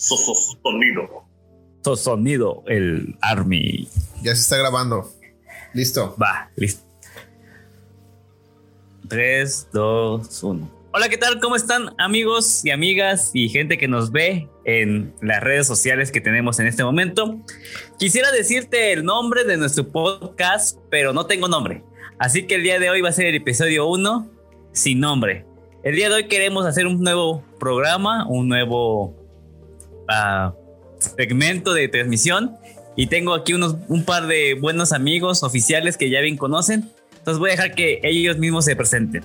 sonido. Sonido, el Army. Ya se está grabando. Listo. Va, listo. 3, 2, 1. Hola, ¿qué tal? ¿Cómo están amigos y amigas y gente que nos ve en las redes sociales que tenemos en este momento? Quisiera decirte el nombre de nuestro podcast, pero no tengo nombre. Así que el día de hoy va a ser el episodio 1 sin nombre. El día de hoy queremos hacer un nuevo programa, un nuevo uh, segmento de transmisión. Y tengo aquí unos, un par de buenos amigos oficiales que ya bien conocen. Entonces voy a dejar que ellos mismos se presenten.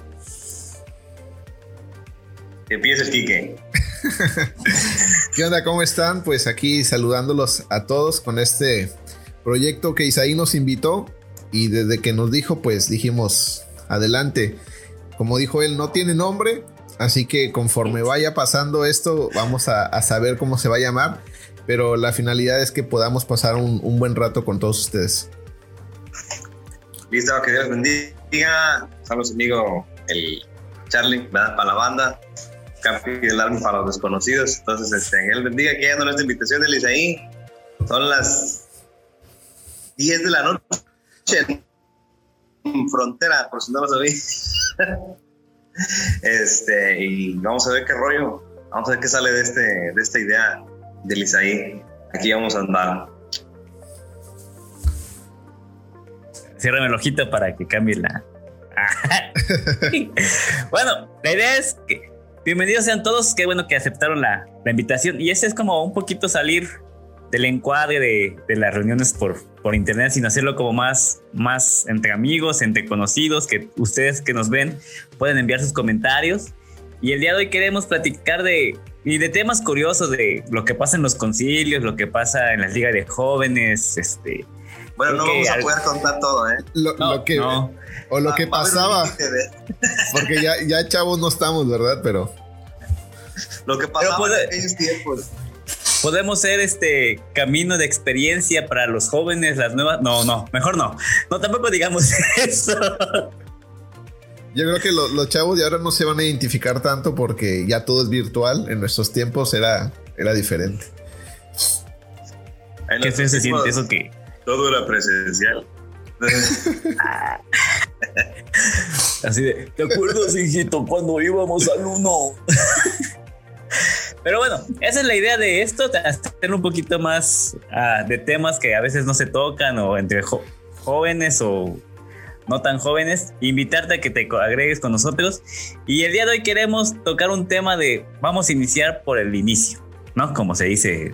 Empieza el Quique. ¿Qué onda? ¿Cómo están? Pues aquí saludándolos a todos con este proyecto que Isaí nos invitó y desde que nos dijo, pues dijimos, adelante. Como dijo él, no tiene nombre, así que conforme vaya pasando esto, vamos a, saber cómo se va a llamar. Pero la finalidad es que podamos pasar un, buen rato con todos ustedes. Listo, que Dios bendiga. Saludos, amigo, el Charlie, ¿verdad? para la banda. Capi del Army para los desconocidos. Entonces, este, él bendiga que haya nuestra invitación de Lisaí. Son las 10 de la noche en frontera, por si no lo sabéis. este, y vamos a ver qué rollo, vamos a ver qué sale de, este, de esta idea de Lisaí. Aquí vamos a andar. Cierrame el ojito para que cambie la. bueno, la idea es que bienvenidos sean todos. Qué bueno que aceptaron la, la invitación. Y ese es como un poquito salir del encuadre de, de, las reuniones por, por internet, sino hacerlo como más, más entre amigos, entre conocidos, que ustedes que nos ven pueden enviar sus comentarios. Y el día de hoy queremos platicar de, y de temas curiosos, de lo que pasa en los concilios, lo que pasa en las ligas de jóvenes, este... Bueno, no vamos a poder contar todo, ¿eh? Lo, que, O lo que pasaba. Porque ya, ya chavos no estamos, ¿verdad? Pero... Lo que pasaba en aquellos tiempos podemos ser este camino de experiencia para los jóvenes, las nuevas. No, no, mejor no. No, tampoco digamos eso. Yo creo que los chavos de ahora no se van a identificar tanto porque ya todo es virtual. En nuestros tiempos era, era diferente. ¿Qué se, siente eso que? Todo era presencial. Así de, ¿te acuerdas, hijito, cuando íbamos al uno? Pero bueno, esa es la idea de esto, hacer un poquito más ah, de temas que a veces no se tocan o entre jóvenes o no tan jóvenes, invitarte a que te agregues con nosotros. Y el día de hoy queremos tocar un tema de, vamos a iniciar por el inicio, ¿no? Como se dice.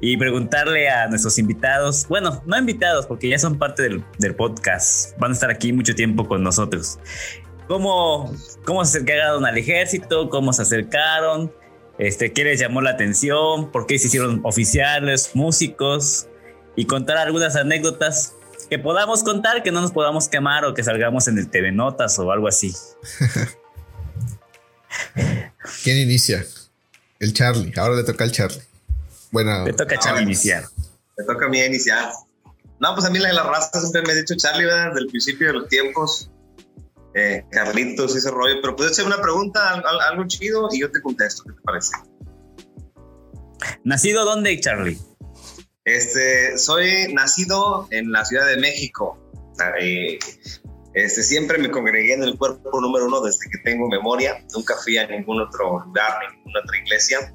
Y preguntarle a nuestros invitados, bueno, no invitados, porque ya son parte del, del podcast, van a estar aquí mucho tiempo con nosotros. ¿Cómo, cómo se acercaron al ejército? ¿Cómo se acercaron? Este, qué les llamó la atención, por qué se hicieron oficiales, músicos y contar algunas anécdotas que podamos contar, que no nos podamos quemar o que salgamos en el TV Notas o algo así. ¿Quién inicia? El Charlie. Ahora le toca al Charlie. Bueno, le toca a Charlie iniciar. Le toca a mí iniciar. No, pues a mí la, la raza siempre me ha dicho Charlie, ¿verdad? Desde el principio de los tiempos eh, Carlitos y ese rollo, pero puedes hacer una pregunta, algo, chido, y yo te contesto, ¿qué te parece? ¿Nacido dónde, Charlie? Este, soy nacido en la Ciudad de México. este, siempre me congregué en el cuerpo número uno desde que tengo memoria. Nunca fui a ningún otro lugar, ninguna otra iglesia.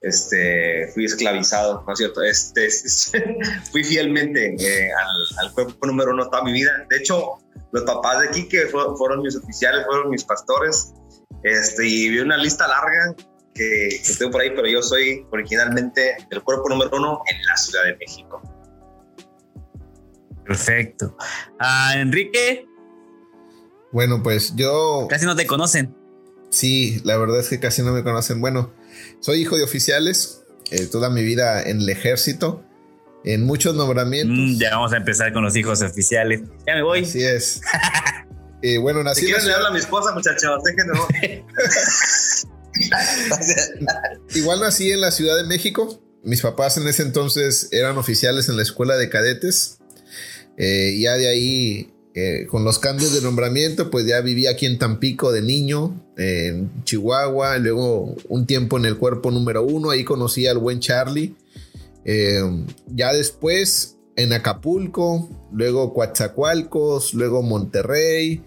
Este, fui esclavizado, ¿no es cierto? Este, fui fielmente eh, al, al, cuerpo número uno toda mi vida. De hecho, los papás de aquí que fueron mis oficiales, fueron mis pastores, este, y vi una lista larga que, que tengo por ahí, pero yo soy originalmente del cuerpo número uno en la Ciudad de México. Perfecto. Ah, Enrique. Bueno, pues yo... Casi no te conocen. Sí, la verdad es que casi no me conocen. Bueno, soy hijo de oficiales, eh, toda mi vida en el ejército en muchos nombramientos. Mm, ya vamos a empezar con los hijos oficiales. Ya me voy. Así es. eh, bueno, nací. Si le habla a mi esposa, muchachos, déjenme. Igual nací en la Ciudad de México. Mis papás en ese entonces eran oficiales en la escuela de cadetes. Eh, ya de ahí eh, con los cambios de nombramiento, pues ya viví aquí en Tampico de niño, en Chihuahua, luego un tiempo en el cuerpo número uno, ahí conocí al buen Charlie. Eh, ya después en Acapulco, luego Coatzacoalcos, luego Monterrey,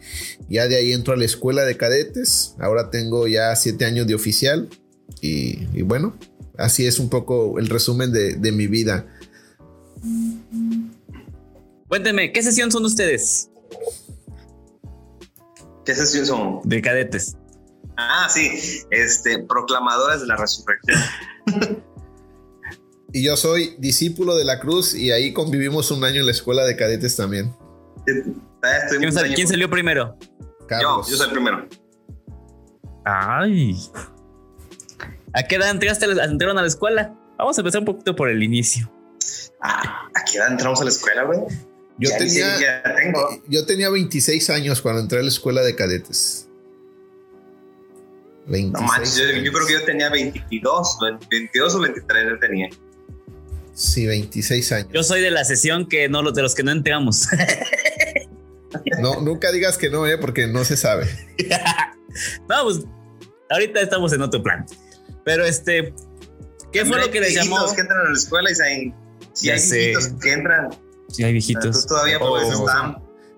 ya de ahí entro a la escuela de cadetes, ahora tengo ya siete años de oficial y, bueno, así es un poco el resumen de, de mi vida. Cuéntenme, ¿qué sesión son ustedes? ¿Qué sesión son? De cadetes. Ah, sí, este, proclamadores de la resurrección. y yo soy discípulo de la cruz y ahí convivimos un año en la escuela de cadetes también. ¿Quién, salió primero? Carlos. Yo, yo soy el primero. Ay. ¿A qué edad entraste, entraron a la escuela? Vamos a empezar un poquito por el inicio. Ah, ¿A qué edad entramos a la escuela, güey? Yo, tenía, yo tenía 26 años cuando entré a la escuela de cadetes. 26 no manches, yo, creo que yo tenía 22, 22 o 23 yo tenía. Sí, 26 años. Yo soy de la sesión que no, de los que no entramos. no, nunca digas que no, ¿eh? porque no se sabe. no, pues ahorita estamos en otro plan. Pero este, ¿qué fue lo que les llamó? que entran a la escuela y hay, si hay que entran Sí, hay viejitos. todavía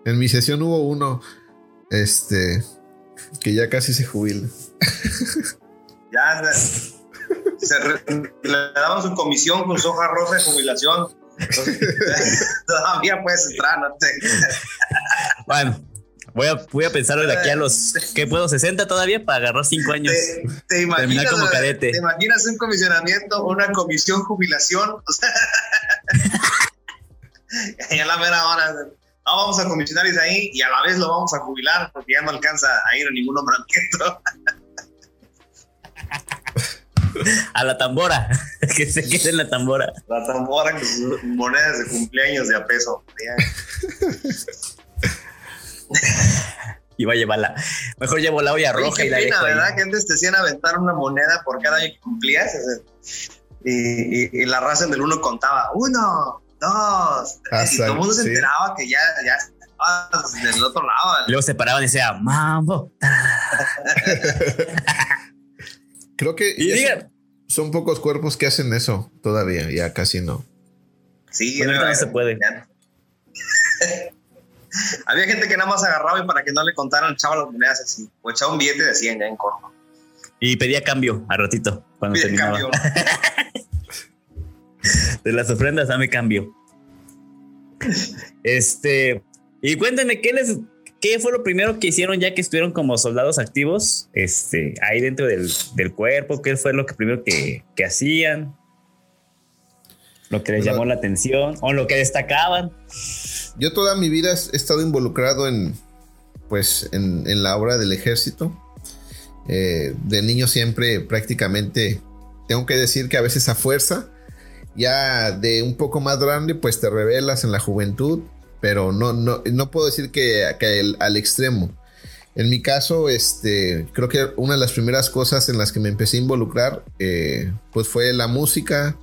En mi sesión hubo uno, este, que ya casi se jubila. ya, le damos su comisión con su hoja rosa de jubilación. todavía puedes entrar, no te. bueno, Voy a, voy a pensar de aquí a los que puedo 60 todavía para agarrar 5 años. Te, imaginas, como cadete. ¿Te imaginas un comisionamiento, una comisión jubilación? O sea, y a la mera hora, no, vamos a comisionar ahí y a la vez lo vamos a jubilar porque ya no alcanza a ir a ningún nombramiento. A la tambora, que se quede en la tambora. La tambora con sus monedas de cumpleaños de a peso. Iba a llevarla. Mejor llevo la olla roja y la pena, ¿verdad? Que antes te hacían aventar una moneda por cada año que cumplías. Y, y la raza del uno contaba, uno, dos. y todo el mundo se enteraba que ya, ya del otro lado. Luego se paraban y decían, mambo. Creo que son, pocos cuerpos que hacen eso todavía, ya casi no. Sí, no, se puede. Había gente que nada más agarraba y para que no le contaran, echaba las monedas así, o echaba un billete de 100 ya en corto. Y pedía cambio a ratito cuando terminaba. Cambio. de las ofrendas, dame cambio. Este, y cuéntenme, ¿qué les, qué fue lo primero que hicieron ya que estuvieron como soldados activos, este, ahí dentro del, cuerpo? ¿Qué fue lo que primero que, hacían? Lo que les llamó la atención o lo que destacaban. Yo toda mi vida he estado involucrado en, pues, en, la obra del ejército. Eh, de niño siempre prácticamente, tengo que decir que a veces a fuerza, ya de un poco más grande, pues te revelas en la juventud, pero no, no, no puedo decir que, al extremo. En mi caso, este, creo que una de las primeras cosas en las que me empecé a involucrar, eh, pues fue la música,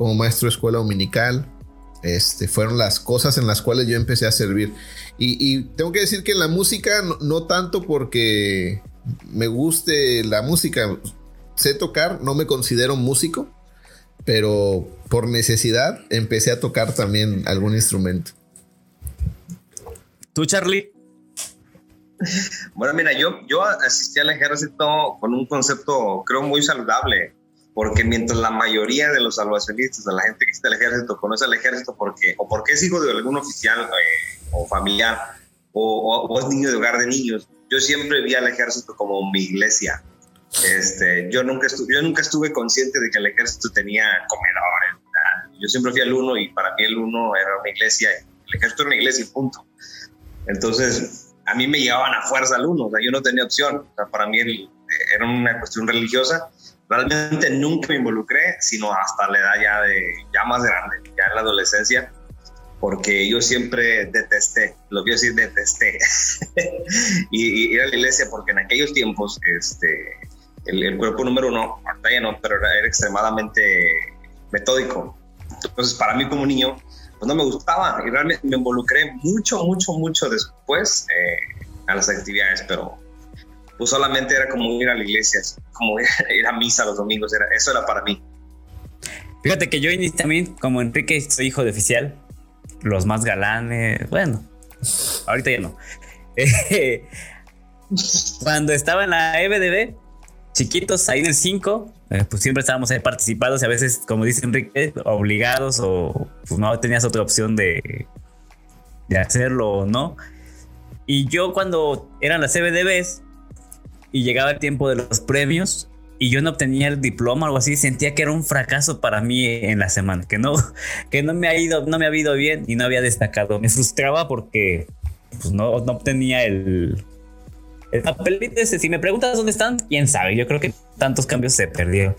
como maestro de escuela dominical. Este, fueron las cosas en las cuales yo empecé a servir. Y, tengo que decir que la música, no tanto porque me guste la música, sé tocar, no me considero músico, pero por necesidad empecé a tocar también algún instrumento. ¿Tú, Charlie? Bueno, mira, yo, yo asistí al ejército con un concepto, creo, muy saludable, porque mientras la mayoría de los salvacionistas, de la gente que está al ejército, conoce al ejército porque, o porque es hijo de algún oficial eh, o familiar, o, es niño de hogar de niños, yo siempre vi al ejército como mi iglesia. Este, yo, nunca estuve, yo nunca estuve consciente de que el ejército tenía comedores. Yo siempre fui al uno y para mí el uno era una iglesia, el ejército era una iglesia y punto. Entonces, a mí me llevaban a fuerza al uno, o sea, yo no tenía opción. para mí era una cuestión religiosa. Realmente nunca me involucré, sino hasta la edad ya, de, ya más grande, ya en la adolescencia, porque yo siempre detesté, lo quiero decir, detesté, y, ir a la iglesia, porque en aquellos tiempos, este, el, cuerpo número uno, ahorita ya no, pero era, extremadamente metódico. Entonces, para mí como niño, pues no me gustaba y realmente me involucré mucho, mucho, mucho después eh, a las actividades, pero pues solamente era como ir a la iglesia, como ir a misa los domingos, era, eso era para mí. Fíjate que yo también, como Enrique, soy hijo de oficial, los más galanes, bueno, ahorita ya no. Cuando estaba en la EBDB, chiquitos, ahí en el 5, eh, pues siempre estábamos participados y a veces, como dice Enrique, obligados o pues no tenías otra opción de, de hacerlo o no. Y yo cuando eran las CBDBs y llegaba el tiempo de los premios y yo no obtenía el diploma o algo así, sentía que era un fracaso para mí en la semana, que no, que no me ha ido, no me había ido bien y no había destacado. Me frustraba porque pues, no, no obtenía el, el papelito ese, si me preguntas dónde están, quién sabe. Yo creo que tantos cambios se perdieron.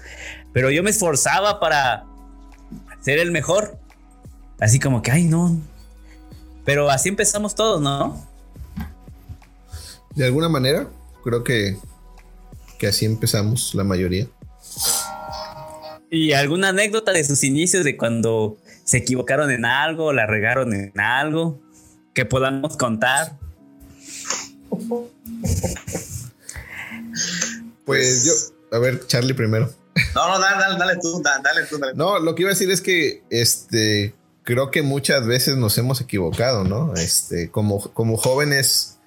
Pero yo me esforzaba para ser el mejor. Así como que, ay, no. Pero así empezamos todos, ¿no? De alguna manera, creo que, que así empezamos la mayoría. ¿Y alguna anécdota de sus inicios de cuando se equivocaron en algo, la regaron en algo, que podamos contar? Pues yo, a ver, Charlie primero. No, no, dale, dale, tú, dale, tú. No, lo que iba a decir es que este creo que muchas veces nos hemos equivocado, ¿no? Este, como, como jóvenes,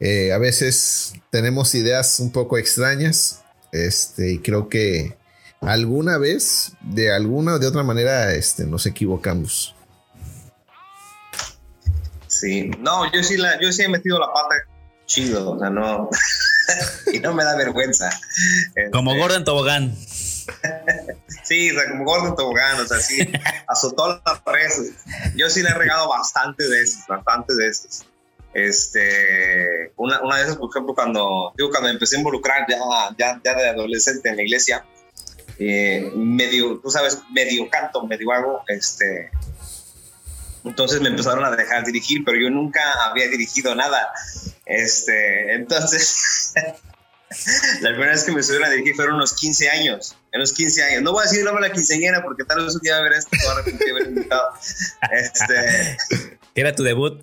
eh, a veces tenemos ideas un poco extrañas. Este, y creo que alguna vez, de alguna o de otra manera, este, nos equivocamos. Sí, no, yo sí, la, yo sí he metido la pata chido, o sea, no. y no me da vergüenza. Como este, Gordon Tobogán. sí, o sea, como Gordon Tobogán, o sea, sí, azotó las redes. Yo sí le he regado bastante de esos, bastante de esos. Este, una, una de esas, por ejemplo, cuando, digo, cuando empecé a involucrar ya, ya, ya de adolescente en la iglesia, eh, medio, tú sabes, medio canto, medio hago, este, entonces me empezaron a dejar dirigir, pero yo nunca había dirigido nada. Este, entonces, la primera vez que me subieron a dirigir fueron unos 15 años. En unos 15 años. No voy a decir el nombre de la quinceañera porque tal vez un día va a ver esto y a haber invitado. Este. era tu debut?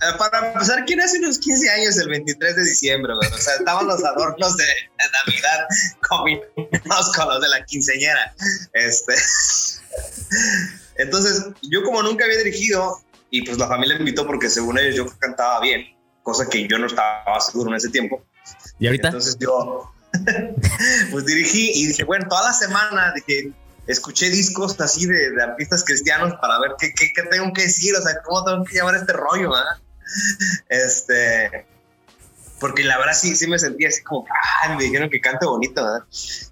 Eh, para empezar, ¿quién hace unos 15 años el 23 de diciembre? O sea, estaban los adornos de, Navidad combinados con los de la quinceañera. Este. Entonces, yo como nunca había dirigido, y pues la familia me invitó porque según ellos yo cantaba bien, cosa que yo no estaba seguro en ese tiempo. ¿Y ahorita? Entonces yo, pues dirigí y dije, bueno, toda la semana dije, escuché discos así de, artistas cristianos para ver qué, qué, qué, tengo que decir, o sea, cómo tengo que llevar este rollo, ¿verdad? Este, porque la verdad sí, sí me sentía así como, ah, me dijeron que cante bonito, ¿verdad?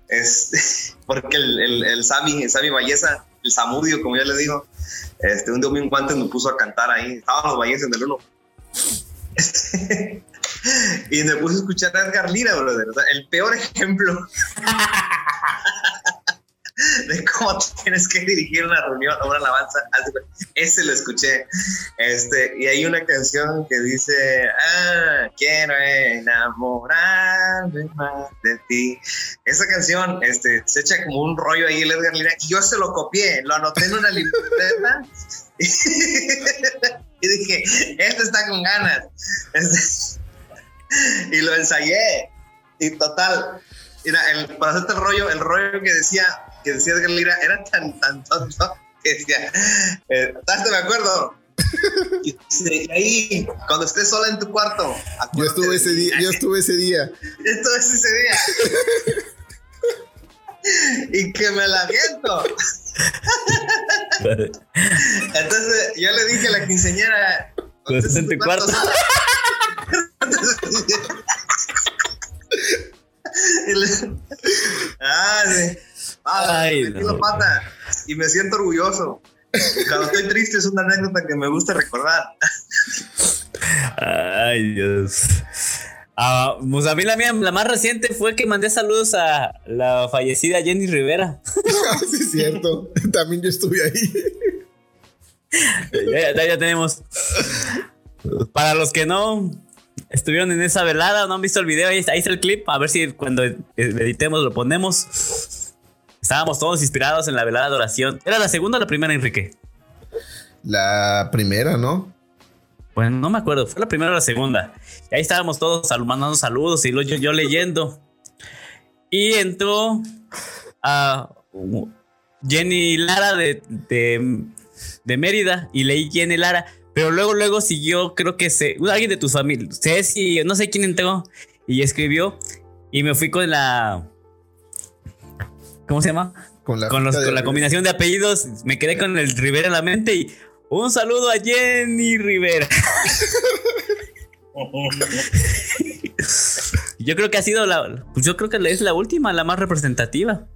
Este, porque el, el, el Sammy, el Sammy Valleza, el Samudio, como ya le digo, este, un domingo antes me puso a cantar ahí, estaban los Valleses en el uno. Este, y me puse a escuchar a Edgar Lira, brother. O sea, el peor ejemplo de cómo tienes que dirigir una reunión o una alabanza. Ese lo escuché. Este, y hay una canción que dice, ah, quiero enamorarme más de ti. Esa canción este, se echa como un rollo ahí el Edgar Lira y yo se lo copié, lo anoté en una libreta. y dije, este está con ganas. Este, y lo ensayé. Y total, mira, para hacerte el rollo, el rollo que decía, que decía Edgar Lira era tan, tan tonto que decía, eh, me acuerdo. Y ahí, cuando estés sola en tu cuarto. Yo estuve ese día, yo estuve ese día. Yo estuve ese día. y que me la viento. Entonces yo le dije a la quinceñera. ¿Estás en tu cuarto? ah, sí. Ah, Ay, no. pata y me siento orgulloso. Cuando estoy triste es una anécdota que me gusta recordar. Ay, Dios. Ah, pues a mí la mía, la más reciente fue que mandé saludos a la fallecida Jenny Rivera. sí, es cierto. También yo estuve ahí. ya, ya, tenemos. Para los que no estuvieron en esa velada, no han visto el video, ahí, ahí está el clip. A ver si cuando editemos lo ponemos. Estábamos todos inspirados en la velada de oración. ¿Era la segunda o la primera, Enrique? La primera, ¿no? Bueno, no me acuerdo, fue la primera o la segunda. Y ahí estábamos todos mandando saludos y yo, yo leyendo. Y entró a Jenny Lara de, de, Mérida y leí Jenny Lara. Pero luego, luego siguió, creo que se, alguien de tu familia, Ceci, no sé quién entró y escribió. Y me fui con la. ¿Cómo se llama? Con la, con, la combinación de apellidos. Me quedé con el Rivera en la mente y un saludo a Jenny Rivera. yo creo que ha sido la. Pues yo creo que es la última, la más representativa.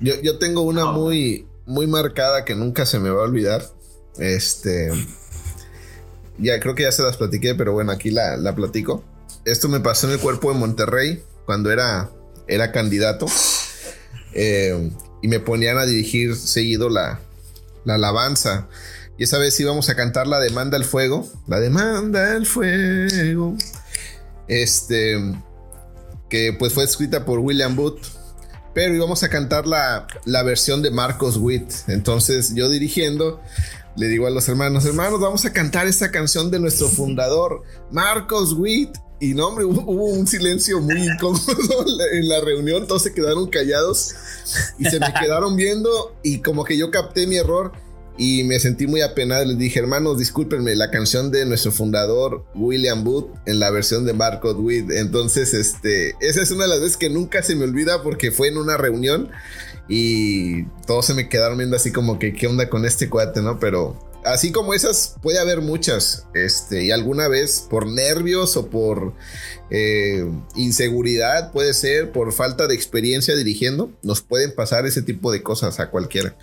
Yo, tengo una muy, muy marcada que nunca se me va a olvidar. Este. Ya creo que ya se las platiqué, pero bueno, aquí la, la platico. Esto me pasó en el cuerpo de Monterrey cuando era, era candidato. Eh, y me ponían a dirigir seguido la, la alabanza. Y esa vez íbamos a cantar la demanda al fuego. La demanda al fuego. Este. Que pues fue escrita por William Booth pero íbamos a cantar la, versión de Marcos Witt. Entonces yo dirigiendo, le digo a los hermanos, hermanos, vamos a cantar esta canción de nuestro fundador, Marcos Witt. Y no, hombre, hubo, un silencio muy incómodo en la reunión, todos se quedaron callados y se me quedaron viendo y como que yo capté mi error y me sentí muy apenado. Les dije, hermanos, discúlpenme, la canción de nuestro fundador William Booth en la versión de Marco Witt. Entonces, este, esa es una de las veces que nunca se me olvida porque fue en una reunión y todos se me quedaron viendo así como que, ¿qué onda con este cuate, no? Pero así como esas, puede haber muchas. Este, y alguna vez por nervios o por eh, inseguridad, puede ser por falta de experiencia dirigiendo, nos pueden pasar ese tipo de cosas a cualquiera.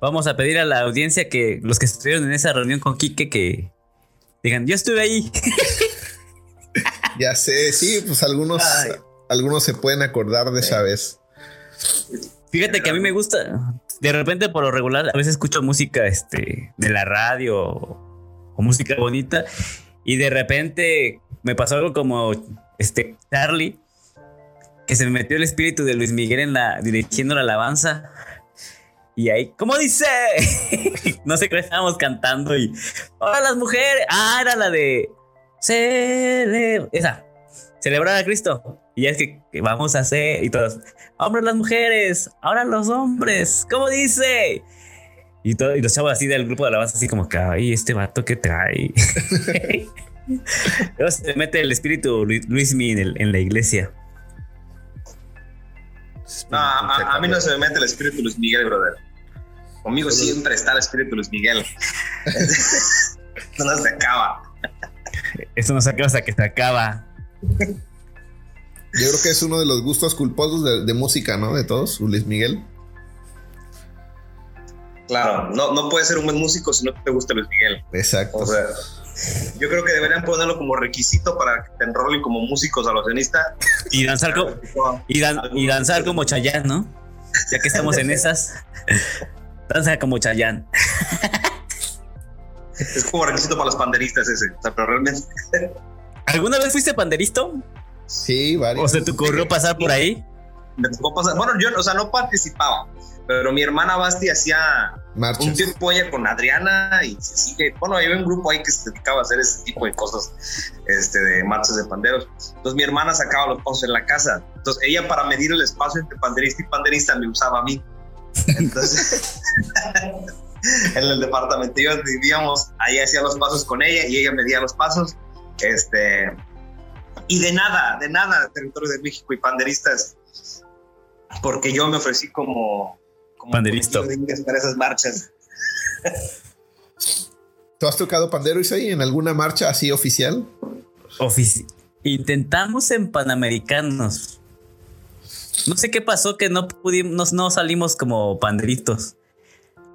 Vamos a pedir a la audiencia que los que estuvieron en esa reunión con Quique que digan, yo estuve ahí. ya sé, sí, pues algunos, algunos se pueden acordar de esa vez. Fíjate que a mí me gusta, de repente por lo regular, a veces escucho música este, de la radio o, música bonita y de repente me pasó algo como este Charlie, que se me metió el espíritu de Luis Miguel en la dirigiendo la alabanza y ahí, ¿cómo dice? no sé qué estábamos cantando y. ¡Hola las mujeres! Ah, era la de. Esa. Celebrar a Cristo. Y es que, vamos a hacer. Y todos. Hombres, las mujeres. Ahora los hombres. ¿Cómo dice? Y, todo, y los chavos así del grupo de alabanza, así como que, ay, este vato que trae. Luego se mete el espíritu Luis Min en la iglesia. No, a, a, mí no se me mete el espíritu Luis Miguel, brother. Conmigo siempre está el espíritu Luis Miguel. Esto no se acaba. Eso no se acaba hasta que se acaba. Yo creo que es uno de los gustos culposos de, música, ¿no? De todos, Luis Miguel. Claro, no, no puedes ser un buen músico si no te gusta Luis Miguel. Exacto. O sea, yo creo que deberían ponerlo como requisito para que te enrolen como músico salocenista. Y danzar, como, y, y danzar como Chayanne, ¿no? Ya que estamos en esas. Danza como Chayanne. Es como requisito para los panderistas ese. O sea, pero realmente. ¿Alguna vez fuiste panderisto? Sí, varios. ¿O se te ocurrió pasar por ahí? Me tocó pasar. Bueno, yo, o sea, no participaba, pero mi hermana Basti hacía un tiempo ella con Adriana y se sigue. Bueno, había un grupo ahí que se dedicaba a hacer ese tipo de cosas, este, de marchas de panderos. Entonces mi hermana sacaba los pasos en la casa. Entonces ella, para medir el espacio entre panderista y panderista, me usaba a mí. Entonces, en el departamento vivíamos, ahí hacía los pasos con ella y ella medía los pasos. Este, y de nada, de nada, territorio de México y panderistas, porque yo me ofrecí como, como panderista para esas marchas. ¿Tú has tocado pandero, Isaí, en alguna marcha así oficial? Intentamos en Panamericanos, no sé qué pasó que no pudimos, no salimos como panderitos.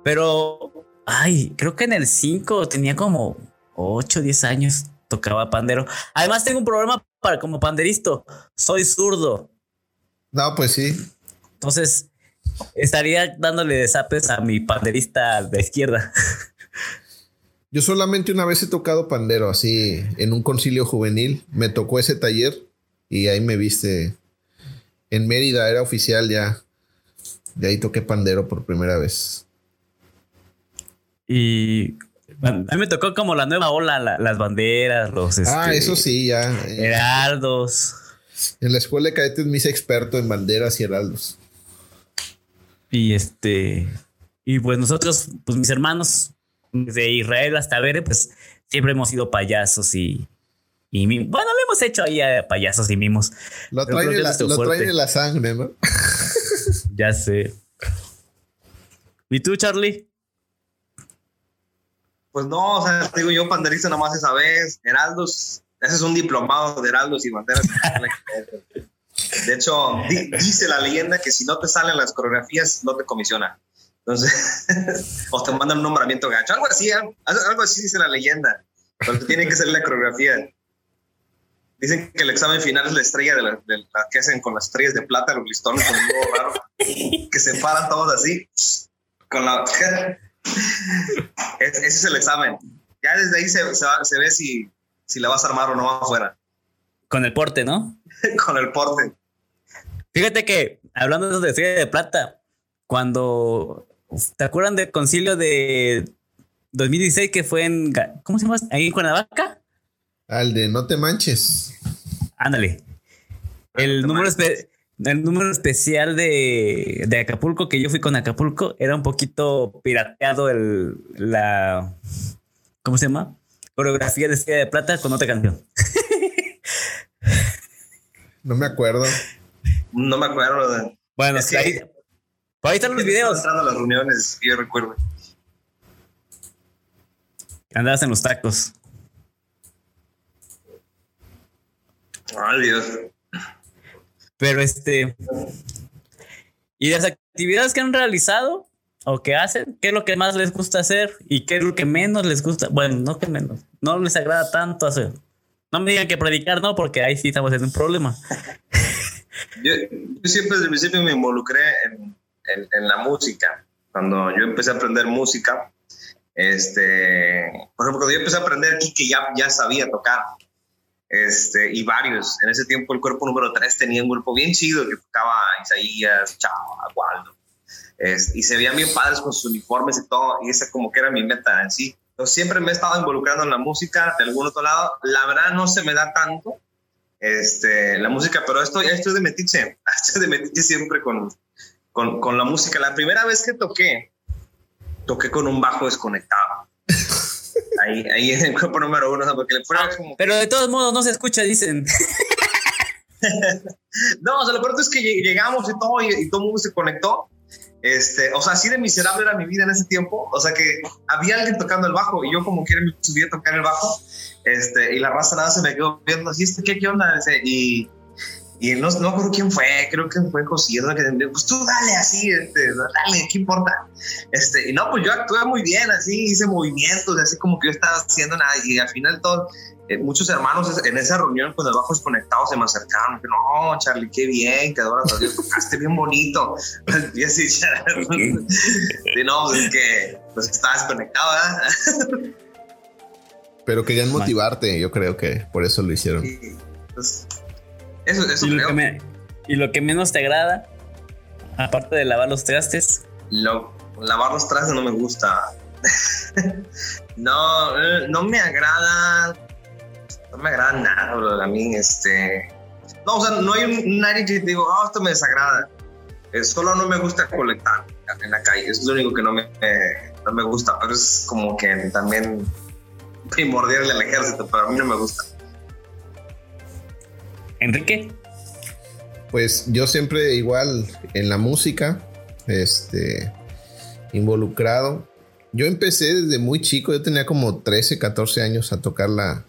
Pero, ay, creo que en el 5 tenía como 8, 10 años, tocaba pandero. Además tengo un problema para como panderisto, soy zurdo. No, pues sí. Entonces, estaría dándole desapes a mi panderista de izquierda. Yo solamente una vez he tocado pandero, así en un concilio juvenil. Me tocó ese taller y ahí me viste en Mérida era oficial ya De ahí toqué pandero por primera vez. Y a mí me tocó como la nueva ola, las banderas, los... ah, este, eso sí, ya. Heraldos. En la escuela de cadetes me hice experto en banderas y heraldos. Y este... Y pues nosotros, pues mis hermanos, de Israel hasta ver, pues siempre hemos sido payasos y... Y bueno, le hemos hecho ahí a payasos y mimos. Lo traen, en la, lo traen en la sangre, ¿no? ya sé. ¿Y tú, Charlie? Pues no, o sea, digo yo, panderista nomás esa vez, Heraldos, ese es un diplomado de Heraldos y banderas. de hecho, dice la leyenda que si no te salen las coreografías, no te comisionan. Entonces, o te mandan un nombramiento gacho, algo así, ¿eh? algo así dice la leyenda, pero tiene que ser la coreografía. Dicen que el examen final es la estrella de la, que hacen con las estrellas de plata, los listones con un raro, que se paran todos así, con la ese es el examen. Ya desde ahí se, se, ve si, si la vas a armar o no afuera. Con el porte, ¿no? Con el porte. Fíjate que, hablando de serie de plata, cuando. ¿Te acuerdan del concilio de 2016 que fue en. ¿Cómo se llama? Ahí en Cuernavaca. Al de No te manches. Ándale. El número, el número especial de, de, Acapulco, que yo fui con Acapulco, era un poquito pirateado el, la, ¿cómo se llama? Coreografía de Estrella de Plata con otra canción. no me acuerdo. No me acuerdo. Bueno, ahí, ahí están los videos. Entrando a las reuniones, yo recuerdo. Andabas en los tacos. Ay, Dios. Pero este. Y las actividades que han realizado o que hacen, ¿qué es lo que más les gusta hacer y qué es lo que menos les gusta? Bueno, no que menos, no les agrada tanto hacer. No me digan que predicar, no, porque ahí sí estamos en un problema. Yo, siempre desde el principio me involucré en, en, la música. Cuando yo empecé a aprender música, este, por ejemplo, cuando yo empecé a aprender que ya, ya sabía tocar, este, y varios. En ese tiempo el cuerpo número 3 tenía un grupo bien chido que tocaba Isaías, Chao, Waldo. y se veían bien padres con sus uniformes y todo, y esa como que era mi meta en sí. Yo siempre me he estado involucrando en la música de algún otro lado. La verdad no se me da tanto este, la música, pero esto, esto es de metiche. Esto es de metiche siempre con, con, con la música. La primera vez que toqué, toqué con un bajo desconectado ahí, ahí en el cuerpo número uno, porque le fuera como... Pero de todos modos no se escucha, dicen. no, o sea, lo peor es que llegamos y todo, y, todo el mundo se conectó. Este, o sea, así de miserable era mi vida en ese tiempo. O sea, que había alguien tocando el bajo y yo como quiera me subí a tocar el bajo. Este, y la raza nada se me quedó viendo así, ¿este qué, qué onda? Y, y no, no acuerdo quién fue, creo que fue José, que pues tú dale así, este, dale, ¿qué importa? Este, y no, pues yo actué muy bien, así, hice movimientos, así como que yo estaba haciendo nada, y al final todo, eh, muchos hermanos en esa reunión con el bajo desconectado se me acercaron, que no, Charlie, qué bien, que ahora tocaste bien bonito, y así, y no, pues es que, pues estaba desconectado, ¿verdad? Pero querían motivarte, yo creo que por eso lo hicieron. Sí, pues, eso, eso ¿Y, lo que y lo que menos te agrada, aparte de lavar los trastes. Lo, lavar los trastes no me gusta. no, eh, no me agrada. No me agrada nada, bro. A mí, este. No, o sea, no hay un, nadie que digo, oh, esto me desagrada. solo no me gusta colectar en la calle. Es lo único que no me, no me gusta, pero es como que también primordial del ejército, pero a mí no me gusta. Enrique. Pues yo siempre igual en la música, este, involucrado. Yo empecé desde muy chico, yo tenía como 13, 14 años a tocar la,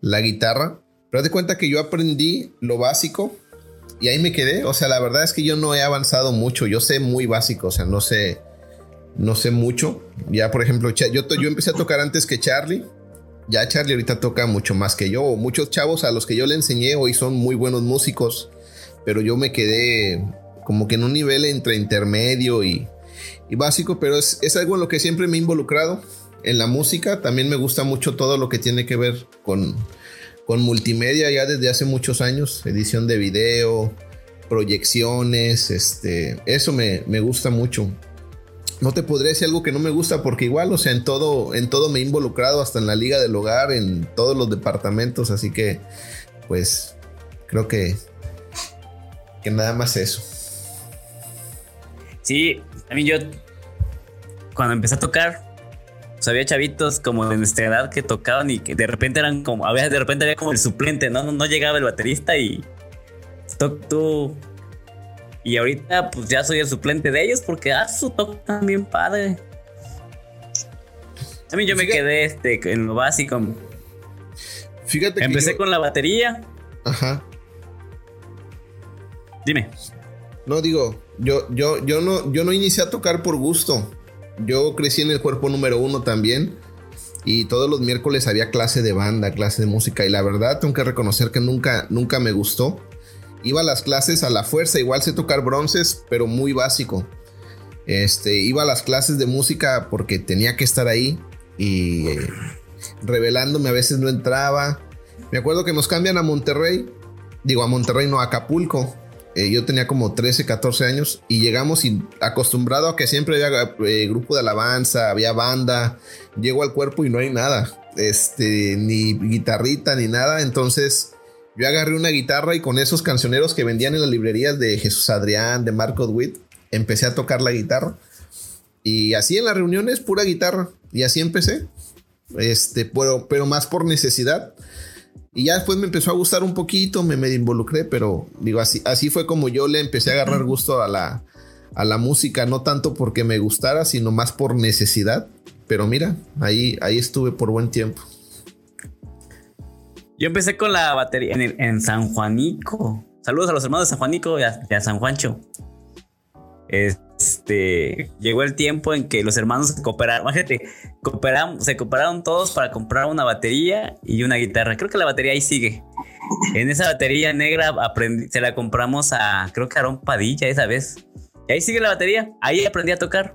la guitarra. Pero de cuenta que yo aprendí lo básico y ahí me quedé. O sea, la verdad es que yo no he avanzado mucho. Yo sé muy básico, o sea, no sé, no sé mucho. Ya, por ejemplo, yo, yo empecé a tocar antes que Charlie ya Charlie ahorita toca mucho más que yo. Muchos chavos a los que yo le enseñé hoy son muy buenos músicos, pero yo me quedé como que en un nivel entre intermedio y, básico, pero es, algo en lo que siempre me he involucrado. En la música también me gusta mucho todo lo que tiene que ver con, con multimedia ya desde hace muchos años, edición de video, proyecciones, este, eso me, me gusta mucho. No te podría decir algo que no me gusta porque igual, o sea, en todo, en todo me he involucrado, hasta en la liga del hogar, en todos los departamentos, así que, pues, creo que, que nada más eso. Sí, a mí yo, cuando empecé a tocar, pues había chavitos como de nuestra edad que tocaban y que de repente eran como, había, de repente había como el suplente, ¿no? No, llegaba el baterista y tú, y ahorita pues ya soy el suplente de ellos porque ah, su toque también padre. A mí yo me quedé este, en lo básico. Fíjate Empecé con la batería. Ajá. Dime. No digo, yo, yo, yo no, yo no inicié a tocar por gusto. Yo crecí en el cuerpo número uno también. Y todos los miércoles había clase de banda, clase de música. Y la verdad, tengo que reconocer que nunca, nunca me gustó. Iba a las clases a la fuerza, igual sé tocar bronces, pero muy básico. Este, iba a las clases de música porque tenía que estar ahí. Y eh, revelándome a veces no entraba. Me acuerdo que nos cambian a Monterrey. Digo, a Monterrey, no, a Acapulco. Eh, yo tenía como 13, 14 años y llegamos y acostumbrado a que siempre había eh, grupo de alabanza, había banda. Llego al cuerpo y no hay nada. Este, ni guitarrita ni nada. Entonces yo agarré una guitarra y con esos cancioneros que vendían en las librerías de Jesús Adrián, de Marco Witt, empecé a tocar la guitarra. Y así en las reuniones, pura guitarra. Y así empecé. Este, pero, pero más por necesidad. Y ya después me empezó a gustar un poquito, me, me involucré, pero digo, así, así fue como yo le empecé a agarrar gusto a la, a la música, no tanto porque me gustara, sino más por necesidad. Pero mira, ahí, ahí estuve por buen tiempo. Yo empecé con la batería en, San Juanico. Saludos a los hermanos de San Juanico y a San Juancho. Este llegó el tiempo en que los hermanos cooperaron. Imagínate, cooperaron, se cooperaron todos para comprar una batería y una guitarra. Creo que la batería ahí sigue. En esa batería negra se la compramos a, creo que Padilla esa vez. Y ahí sigue la batería. Ahí aprendí a tocar.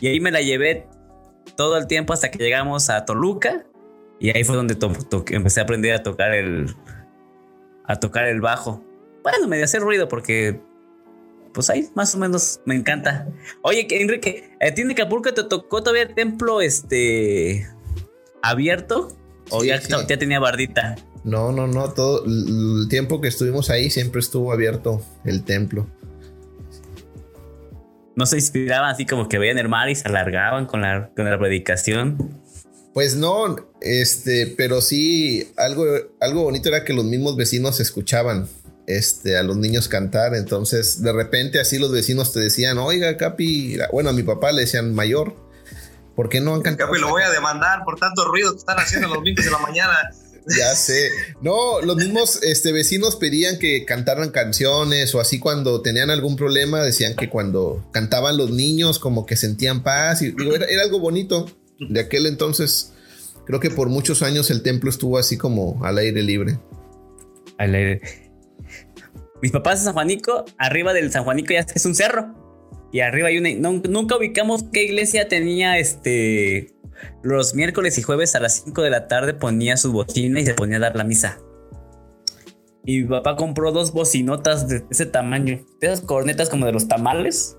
Y ahí me la llevé todo el tiempo hasta que llegamos a Toluca. Y ahí fue donde empecé a aprender a tocar el, a tocar el bajo. Bueno, me dio hacer ruido porque pues ahí más o menos me encanta. Oye, Enrique, ¿a ti en Acapulco te tocó todavía el templo este abierto? ¿O ya, tenía bardita? No, no, no. Todo el tiempo que estuvimos ahí siempre estuvo abierto el templo. ¿No se inspiraban así como que veían el mar y se alargaban con la, con la predicación? Pues no, este, pero sí, algo, algo bonito era que los mismos vecinos escuchaban este, a los niños cantar. Entonces, de repente, así los vecinos te decían, oiga, Capi, bueno, a mi papá le decían mayor, ¿por qué no han cantado? Capi, lo voy a demandar por tanto ruido que están haciendo los domingos de la mañana. Ya sé. No, los mismos este, vecinos pedían que cantaran canciones o así cuando tenían algún problema, decían que cuando cantaban los niños como que sentían paz y digo, era, era algo bonito. De aquel entonces, creo que por muchos años el templo estuvo así como al aire libre. Al aire. Mis papás de San Juanico, arriba del San Juanico ya es un cerro. Y arriba hay una. nunca ubicamos qué iglesia tenía este. Los miércoles y jueves a las 5 de la tarde ponía su bocina y se ponía a dar la misa. Y mi papá compró dos bocinotas de ese tamaño, de esas cornetas como de los tamales,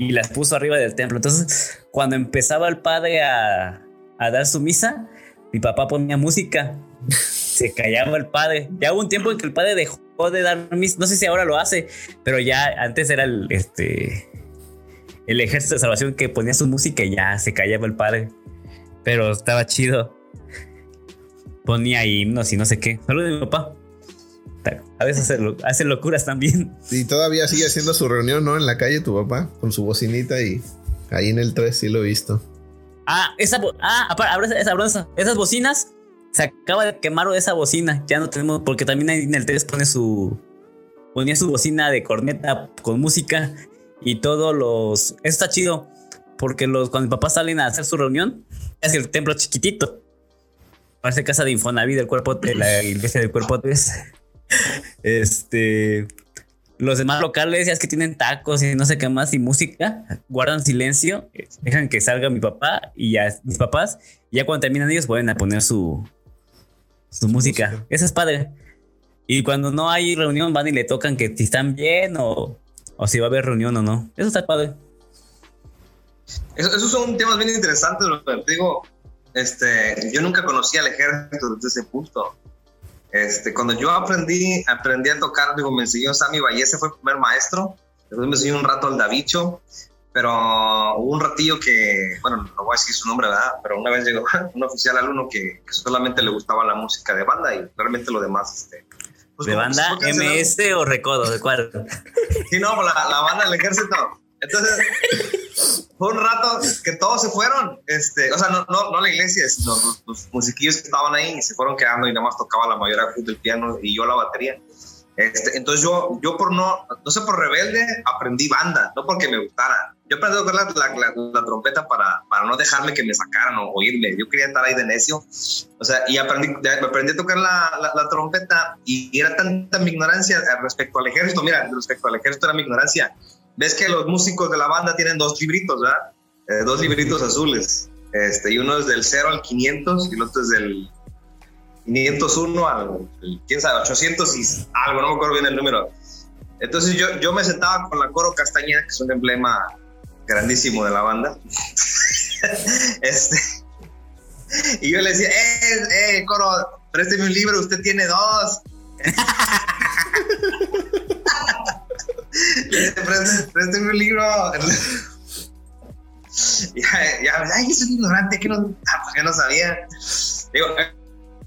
y las puso arriba del templo. Entonces, cuando empezaba el padre a, a dar su misa, mi papá ponía música se callaba el padre. Ya hubo un tiempo en que el padre dejó de dar mis, no sé si ahora lo hace, pero ya antes era el, este, el ejército de salvación que ponía su música y ya se callaba el padre. Pero estaba chido. Ponía himnos y no sé qué. Saludos de mi papá. A veces hace, locuras también. Y todavía sigue haciendo su reunión, ¿no? En la calle tu papá, con su bocinita y ahí en el 3 sí lo he visto. Ah, esa, ah, esa, esas bocinas se acaba de quemar esa bocina. Ya no tenemos, porque también ahí en el 3 pone su. Ponía su bocina de corneta con música y todos los. Eso está chido. Porque los, cuando mi papá salen a hacer su reunión, es el templo chiquitito. Parece casa de Infonavit del cuerpo la iglesia del cuerpo 3. Este. Los demás locales, ya es que tienen tacos y no sé qué más y música, guardan silencio, dejan que salga mi papá y ya mis papás, y ya cuando terminan ellos vuelven a poner su, su música. Esa es padre. Y cuando no hay reunión, van y le tocan que si están bien o, o si va a haber reunión o no. Eso está padre. esos son temas bien interesantes, te digo. Este, yo nunca conocí al ejército desde ese punto. Este, cuando yo aprendí, aprendí a tocar, digo, me enseñó Sammy Vallese, fue el primer maestro. Después me enseñó un rato al Davicho, pero hubo un ratillo que, bueno, no voy a decir su nombre, ¿verdad? Pero una vez llegó un oficial alumno que, que solamente le gustaba la música de banda y realmente lo demás, este, pues ¿De banda MS o Recodo? ¿De cuál? Sí, no, la, la banda del ejército. Entonces, fue un rato que todos se fueron. Este, o sea, no, no, no la iglesia, sino los, musiquillos que estaban ahí se fueron quedando y nada más tocaba la mayoría del piano y yo la batería. Este, entonces yo, yo por no, no sé, por rebelde, aprendí banda, no porque me gustara. Yo aprendí a tocar la, la, trompeta para, para, no dejarme que me sacaran o oírme. Yo quería estar ahí de necio. O sea, y aprendí, aprendí a tocar la, la, trompeta y era tanta mi ignorancia respecto al ejército. Mira, respecto al ejército era mi ignorancia ves que los músicos de la banda tienen dos libritos, ¿verdad? Eh, dos libritos azules. Este, y uno es del 0 al 500 y el otro es del 501 al, quién sabe, 800 y algo, no me acuerdo bien el número. Entonces yo, yo me sentaba con la Coro Castañeda, que es un emblema grandísimo de la banda. este, y yo le decía, eh, eh, Coro, présteme un libro, usted tiene dos. Préstame un libro. ya, ya, ay, soy ignorante, que no, ah, pues no sabía. Digo,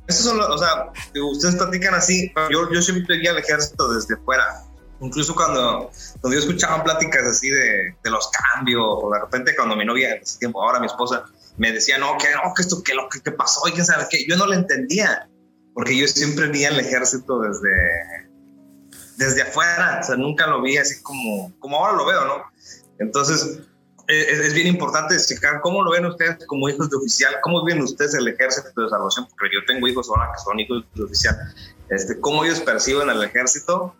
estos son los, o sea, ustedes platican así, yo, yo siempre vi al ejército desde fuera. Incluso cuando, cuando yo escuchaba pláticas así de, de los cambios, o de repente cuando mi novia, en ese tiempo, ahora mi esposa, me decía, no, que no, que esto, que lo que, que pasó, y quién sabe qué, yo no lo entendía, porque yo siempre vi al ejército desde, desde afuera, o sea, nunca lo vi así como, como ahora lo veo, ¿no? Entonces, es, bien importante explicar cómo lo ven ustedes como hijos de oficial, cómo ven ustedes el ejército de salvación, porque yo tengo hijos ahora que son hijos de oficial, este, cómo ellos perciben el ejército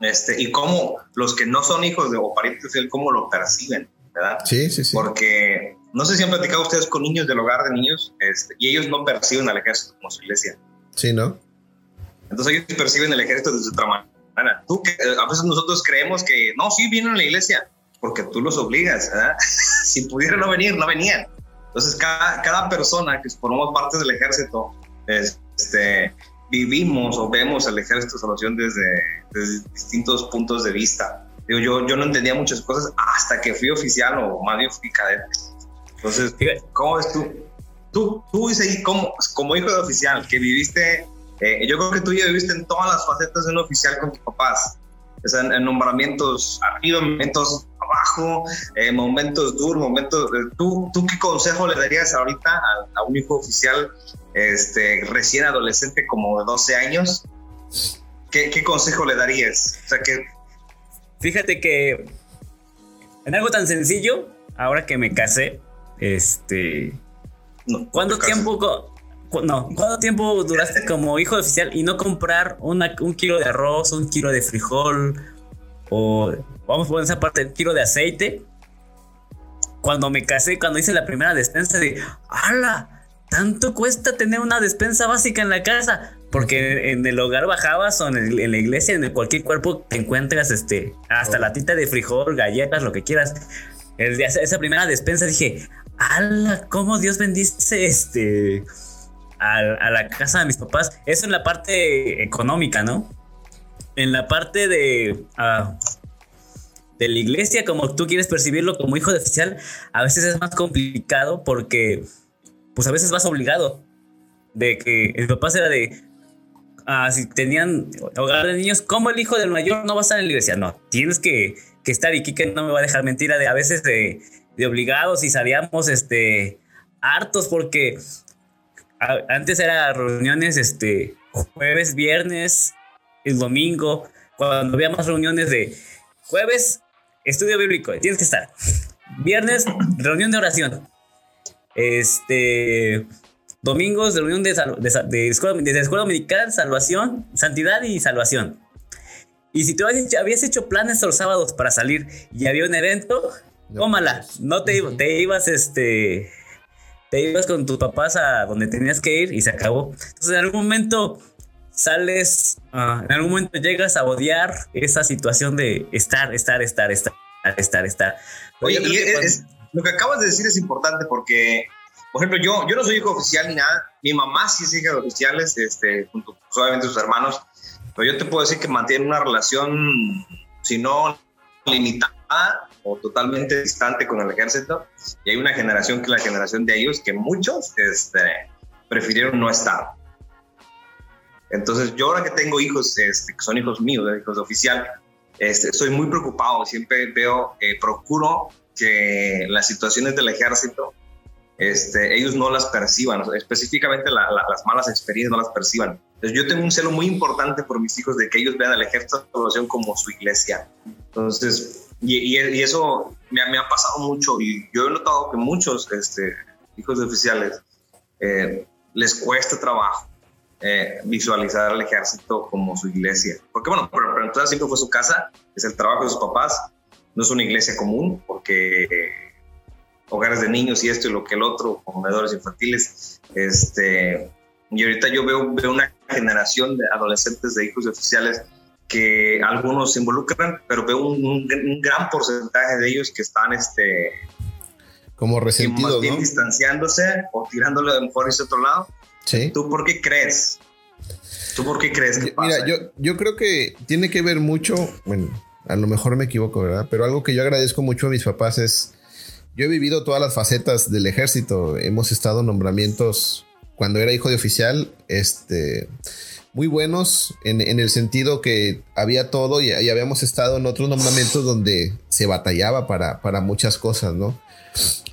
este, y cómo los que no son hijos de o parientes de él, cómo lo perciben, ¿verdad? Sí, sí, sí. Porque no sé si han platicado ustedes con niños del hogar de niños este, y ellos no perciben al ejército como su iglesia. Sí, ¿no? Entonces ellos perciben el ejército desde otra manera Tú, que, eh, a veces nosotros creemos que no, sí vienen a la iglesia, porque tú los obligas. si pudieran no venir, no venían. Entonces, cada, cada persona que formamos parte del ejército, este, vivimos o vemos el ejército de salvación desde, desde distintos puntos de vista. Digo, yo, yo no entendía muchas cosas hasta que fui oficial o más bien fui cadete. Entonces, ¿cómo ves tú? Tú, tú como, como hijo de oficial, que viviste eh, yo creo que tú ya viviste en todas las facetas de un oficial con tus papás. O sea, en, nombramientos arriba, momentos abajo, eh, momentos duros, momentos... Eh, ¿tú, ¿Tú qué consejo le darías ahorita a, un hijo oficial este, recién adolescente como de 12 años? ¿Qué, ¿Qué, consejo le darías? O sea, que... Fíjate que en algo tan sencillo, ahora que me casé, este... ¿Cuánto tiempo no, ¿cuánto tiempo duraste como hijo oficial y no comprar un kilo de arroz, un kilo de frijol o vamos a poner esa parte, un kilo de aceite? Cuando me casé, cuando hice la primera despensa de, ¡hala! ¿Tanto cuesta tener una despensa básica en la casa? Porque en el hogar bajabas o en, la iglesia, en cualquier cuerpo te encuentras este, hasta la tita de frijol, galletas, lo que quieras. El, esa primera despensa dije, ¡hala! ¿Cómo Dios bendice este a, la casa de mis papás. Eso en la parte económica, ¿no? En la parte de, ah, de la iglesia, como tú quieres percibirlo como hijo de oficial, a veces es más complicado porque, pues a veces vas obligado. De que el papá era de, ah, si tenían hogar de niños, como el hijo del mayor no va a estar en la iglesia? No, tienes que, que estar y Kike no me va a dejar mentira de a veces de, de obligados y salíamos este hartos porque antes era reuniones este jueves, viernes, el domingo, cuando había más reuniones de jueves, estudio bíblico, tienes que estar. Viernes, reunión de oración. Este domingos, reunión de, de, escuela, de escuela dominical, salvación, santidad y salvación. Y si tú habías hecho planes los sábados para salir y había un evento, cómala, no te, te ibas este te ibas con tus papás a donde tenías que ir y se acabó. Entonces en algún momento sales, ah, en algún momento llegas a odiar esa situación de estar, estar, estar, estar, estar, estar. Oye, lo que acabas de decir es importante porque, por ejemplo, yo, yo no soy hijo oficial ni nada. Mi mamá sí es hija de oficiales, este, junto pues, obviamente sus hermanos. Pero yo te puedo decir que mantienen una relación, si no limitada o totalmente distante con el ejército. Y hay una generación que la generación de ellos que muchos este, prefirieron no estar. Entonces, yo ahora que tengo hijos, este, que son hijos míos, hijos de oficial, este, soy muy preocupado. Siempre veo, eh, procuro que las situaciones del ejército, este, ellos no las perciban, específicamente las malas experiencias no las perciban. Entonces yo tengo un celo muy importante por mis hijos de que ellos vean al ejército de población como su iglesia. Entonces, y, eso me, ha pasado mucho y yo he notado que muchos este, hijos de oficiales eh, les cuesta trabajo eh, visualizar al ejército como su iglesia. Porque bueno, pero, pero entonces siempre fue su casa, es el trabajo de sus papás, no es una iglesia común porque hogares de niños y esto y lo que el otro, comedores infantiles, este, y ahorita yo veo, veo una generación de adolescentes de hijos oficiales que algunos se involucran, pero veo un, gran porcentaje de ellos que están este, como resentidos, ¿no? distanciándose o tirándole de mejor ese otro lado. Sí. ¿Tú por qué crees? ¿Tú por qué crees que pasa? Mira, yo, yo creo que tiene que ver mucho, bueno, a lo mejor me equivoco, ¿verdad? Pero algo que yo agradezco mucho a mis papás es, yo he vivido todas las facetas del ejército, hemos estado en nombramientos cuando era hijo de oficial, este, muy buenos en, el sentido que había todo y, habíamos estado en otros nombramientos donde se batallaba para, para muchas cosas, ¿no?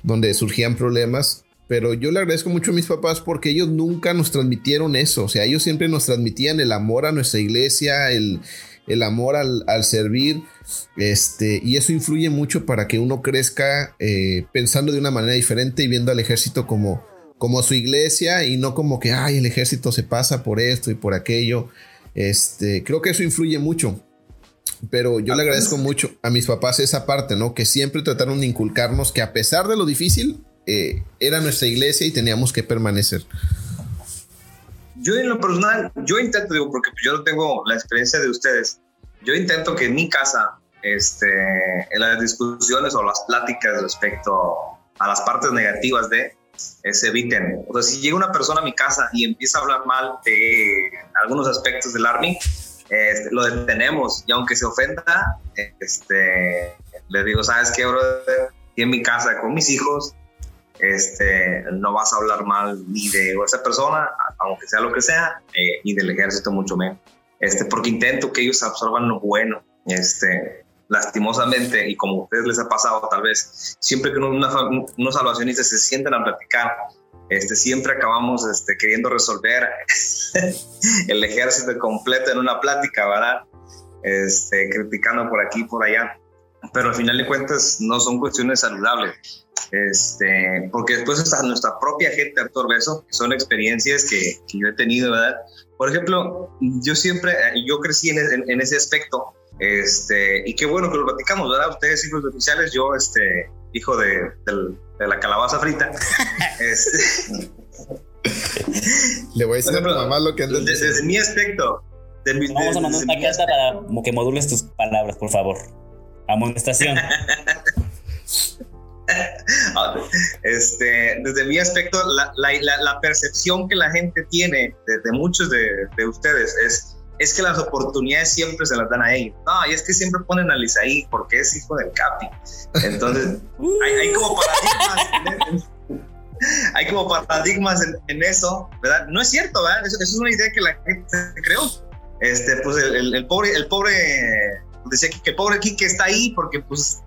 Donde surgían problemas pero yo le agradezco mucho a mis papás porque ellos nunca nos transmitieron eso. O sea, ellos siempre nos transmitían el amor a nuestra iglesia, el, el amor al, servir, este, y eso influye mucho para que uno crezca eh, pensando de una manera diferente y viendo al ejército como, como su iglesia y no como que, ay, el ejército se pasa por esto y por aquello. Este, creo que eso influye mucho. Pero yo le agradezco mucho a mis papás esa parte, ¿no? Que siempre trataron de inculcarnos que a pesar de lo difícil, eh, era nuestra iglesia y teníamos que permanecer. Yo en lo personal, yo intento, digo, porque yo no tengo la experiencia de ustedes, yo intento que en mi casa, este, en las discusiones o las pláticas respecto a las partes negativas de, se eviten. O sea, si llega una persona a mi casa y empieza a hablar mal de algunos aspectos del Army, este, lo detenemos y aunque se ofenda, este, le digo, ¿sabes qué, brother? Y en mi casa con mis hijos, este, no vas a hablar mal ni de esa persona, aunque sea lo que sea, eh, y del ejército mucho menos. Este, porque intento que ellos absorban lo bueno. Este, lastimosamente, y como a ustedes les ha pasado tal vez, siempre que unos salvacionistas se sienten a platicar, este, siempre acabamos este, queriendo resolver el ejército completo en una plática, ¿verdad? Este, criticando por aquí y por allá. Pero al final de cuentas no son cuestiones saludables este, porque después está nuestra propia gente, Artur Beso, son experiencias que, que, yo he tenido, ¿verdad? Por ejemplo, yo siempre, yo crecí en, en, ese aspecto, este, y qué bueno que lo platicamos, ¿verdad? Ustedes hijos de oficiales, yo, este, hijo de, de, la calabaza frita. este, Le voy a decir a tu mamá lo que andas desde, desde, mi aspecto. De mi, Vamos a mandar una carta para que modules tus palabras, por favor. Amonestación. este, desde mi aspecto, la, la, la, percepción que la gente tiene de, muchos de, de, ustedes es, es que las oportunidades siempre se las dan a ellos. No, y es que siempre ponen a Lisaí porque es hijo del Capi. Entonces, hay, hay, como paradigmas. hay como paradigmas en, eso, ¿verdad? No es cierto, ¿verdad? Eso, es una idea que la gente creó. Este, pues el, el, pobre, el pobre, decía que el pobre Kike está ahí porque pues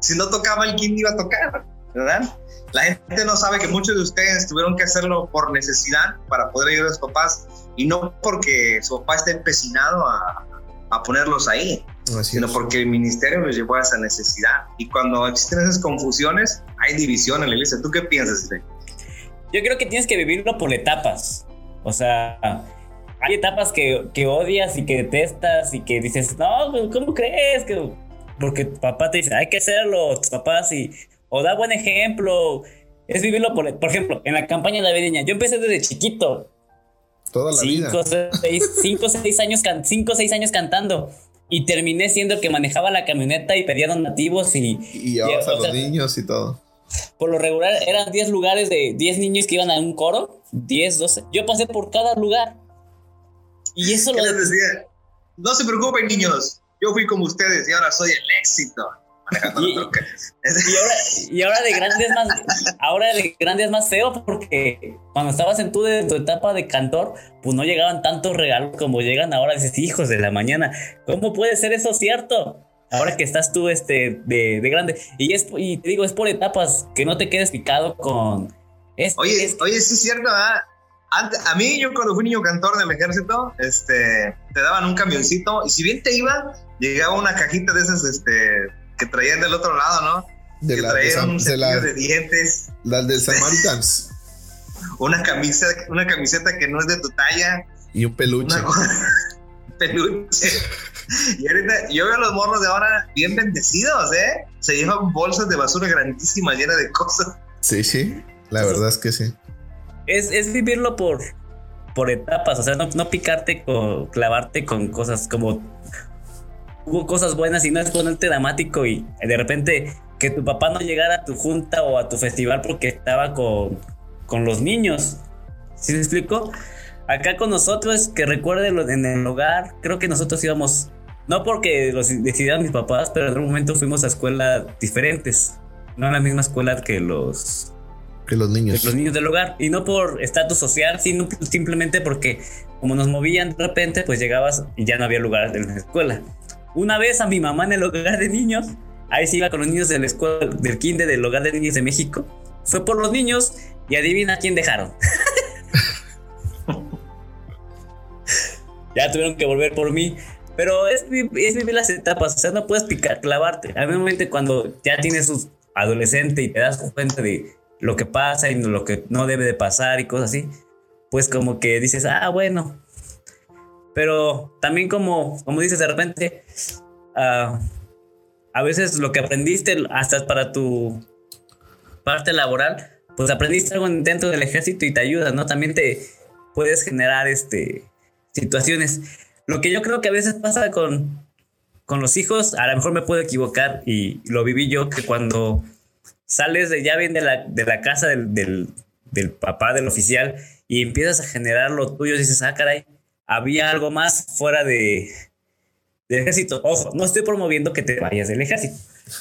si no tocaba el quién iba a tocar, ¿verdad? La gente no sabe que muchos de ustedes tuvieron que hacerlo por necesidad para poder ayudar a sus papás y no porque su papá esté empecinado a, a ponerlos ahí, sino porque el ministerio los llevó a esa necesidad. Y cuando existen esas confusiones, hay división en la iglesia. ¿Tú qué piensas, Yo creo que tienes que vivirlo por etapas. O sea, hay etapas que, que odias y que detestas y que dices, no, ¿cómo crees? que porque papá te dice, hay que hacerlo, tus papás, y, o da buen ejemplo, es vivirlo, por, por ejemplo, en la campaña navideña, yo empecé desde chiquito, Toda la cinco, vida. Seis, cinco, seis años, cinco, seis años cantando. Y terminé siendo el que manejaba la camioneta y pedía donativos y... Y llevabas a los niños y todo. Por lo regular eran 10 lugares de 10 niños que iban a un coro. 10, 12. Yo pasé por cada lugar. Y eso ¿Qué lo... les decía? No se preocupen, niños. Yo fui como ustedes y ahora soy el éxito. Y, y, ahora, y ahora de grandes más ahora de grandes más feo porque cuando estabas en tu, de, tu etapa de cantor pues no llegaban tantos regalos como llegan ahora dices hijos de la mañana cómo puede ser eso cierto ahora que estás tú este de, de grande y es y te digo es por etapas que no te quedes picado con este, oye este. oye sí es cierto ¿eh? Antes, a mí yo cuando fui niño cantor del ejército este te daban un camioncito y si bien te iba llegaba una cajita de esas este que traían del otro lado, ¿no? De que la, traían un de, la, de dientes. Las del Samaritans. una camisa, una camiseta que no es de tu talla. Y un peluche. Una, peluche. Y ahorita yo veo a los morros de ahora bien bendecidos, ¿eh? Se llevan bolsas de basura grandísimas llenas de cosas. Sí, sí. La verdad es que sí. Es, es vivirlo por, por etapas, o sea, no, no picarte con, clavarte con cosas como hubo cosas buenas y no es ponerte dramático y de repente que tu papá no llegara a tu junta o a tu festival porque estaba con, con los niños. ¿Sí me explico? Acá con nosotros, que recuerden en el hogar, creo que nosotros íbamos, no porque los decidieran mis papás, pero en algún momento fuimos a escuelas diferentes. No a la misma escuela que los, que los niños. Que los niños del hogar. Y no por estatus social, sino simplemente porque como nos movían de repente, pues llegabas y ya no había lugar en la escuela. Una vez a mi mamá en el hogar de niños, ahí se iba con los niños de la escuela, del kinder del hogar de niños de México. Fue por los niños y adivina quién dejaron. ya tuvieron que volver por mí. Pero es, es, vivir las etapas, o sea, no puedes picar, clavarte. A momento cuando ya tienes un adolescente y te das cuenta de lo que pasa y lo que no debe de pasar y cosas así, pues como que dices, ah, bueno, pero también como, como dices de repente, uh, a veces lo que aprendiste hasta para tu parte laboral, pues aprendiste algo dentro del ejército y te ayuda, ¿no? También te puedes generar este, situaciones. Lo que yo creo que a veces pasa con, con los hijos, a lo mejor me puedo equivocar y lo viví yo, que cuando sales de ya bien de la, de la casa del, del, del papá, del oficial, y empiezas a generar lo tuyo, dices, ah, caray, había algo más fuera de, del ejército. Ojo, no estoy promoviendo que te vayas del ejército.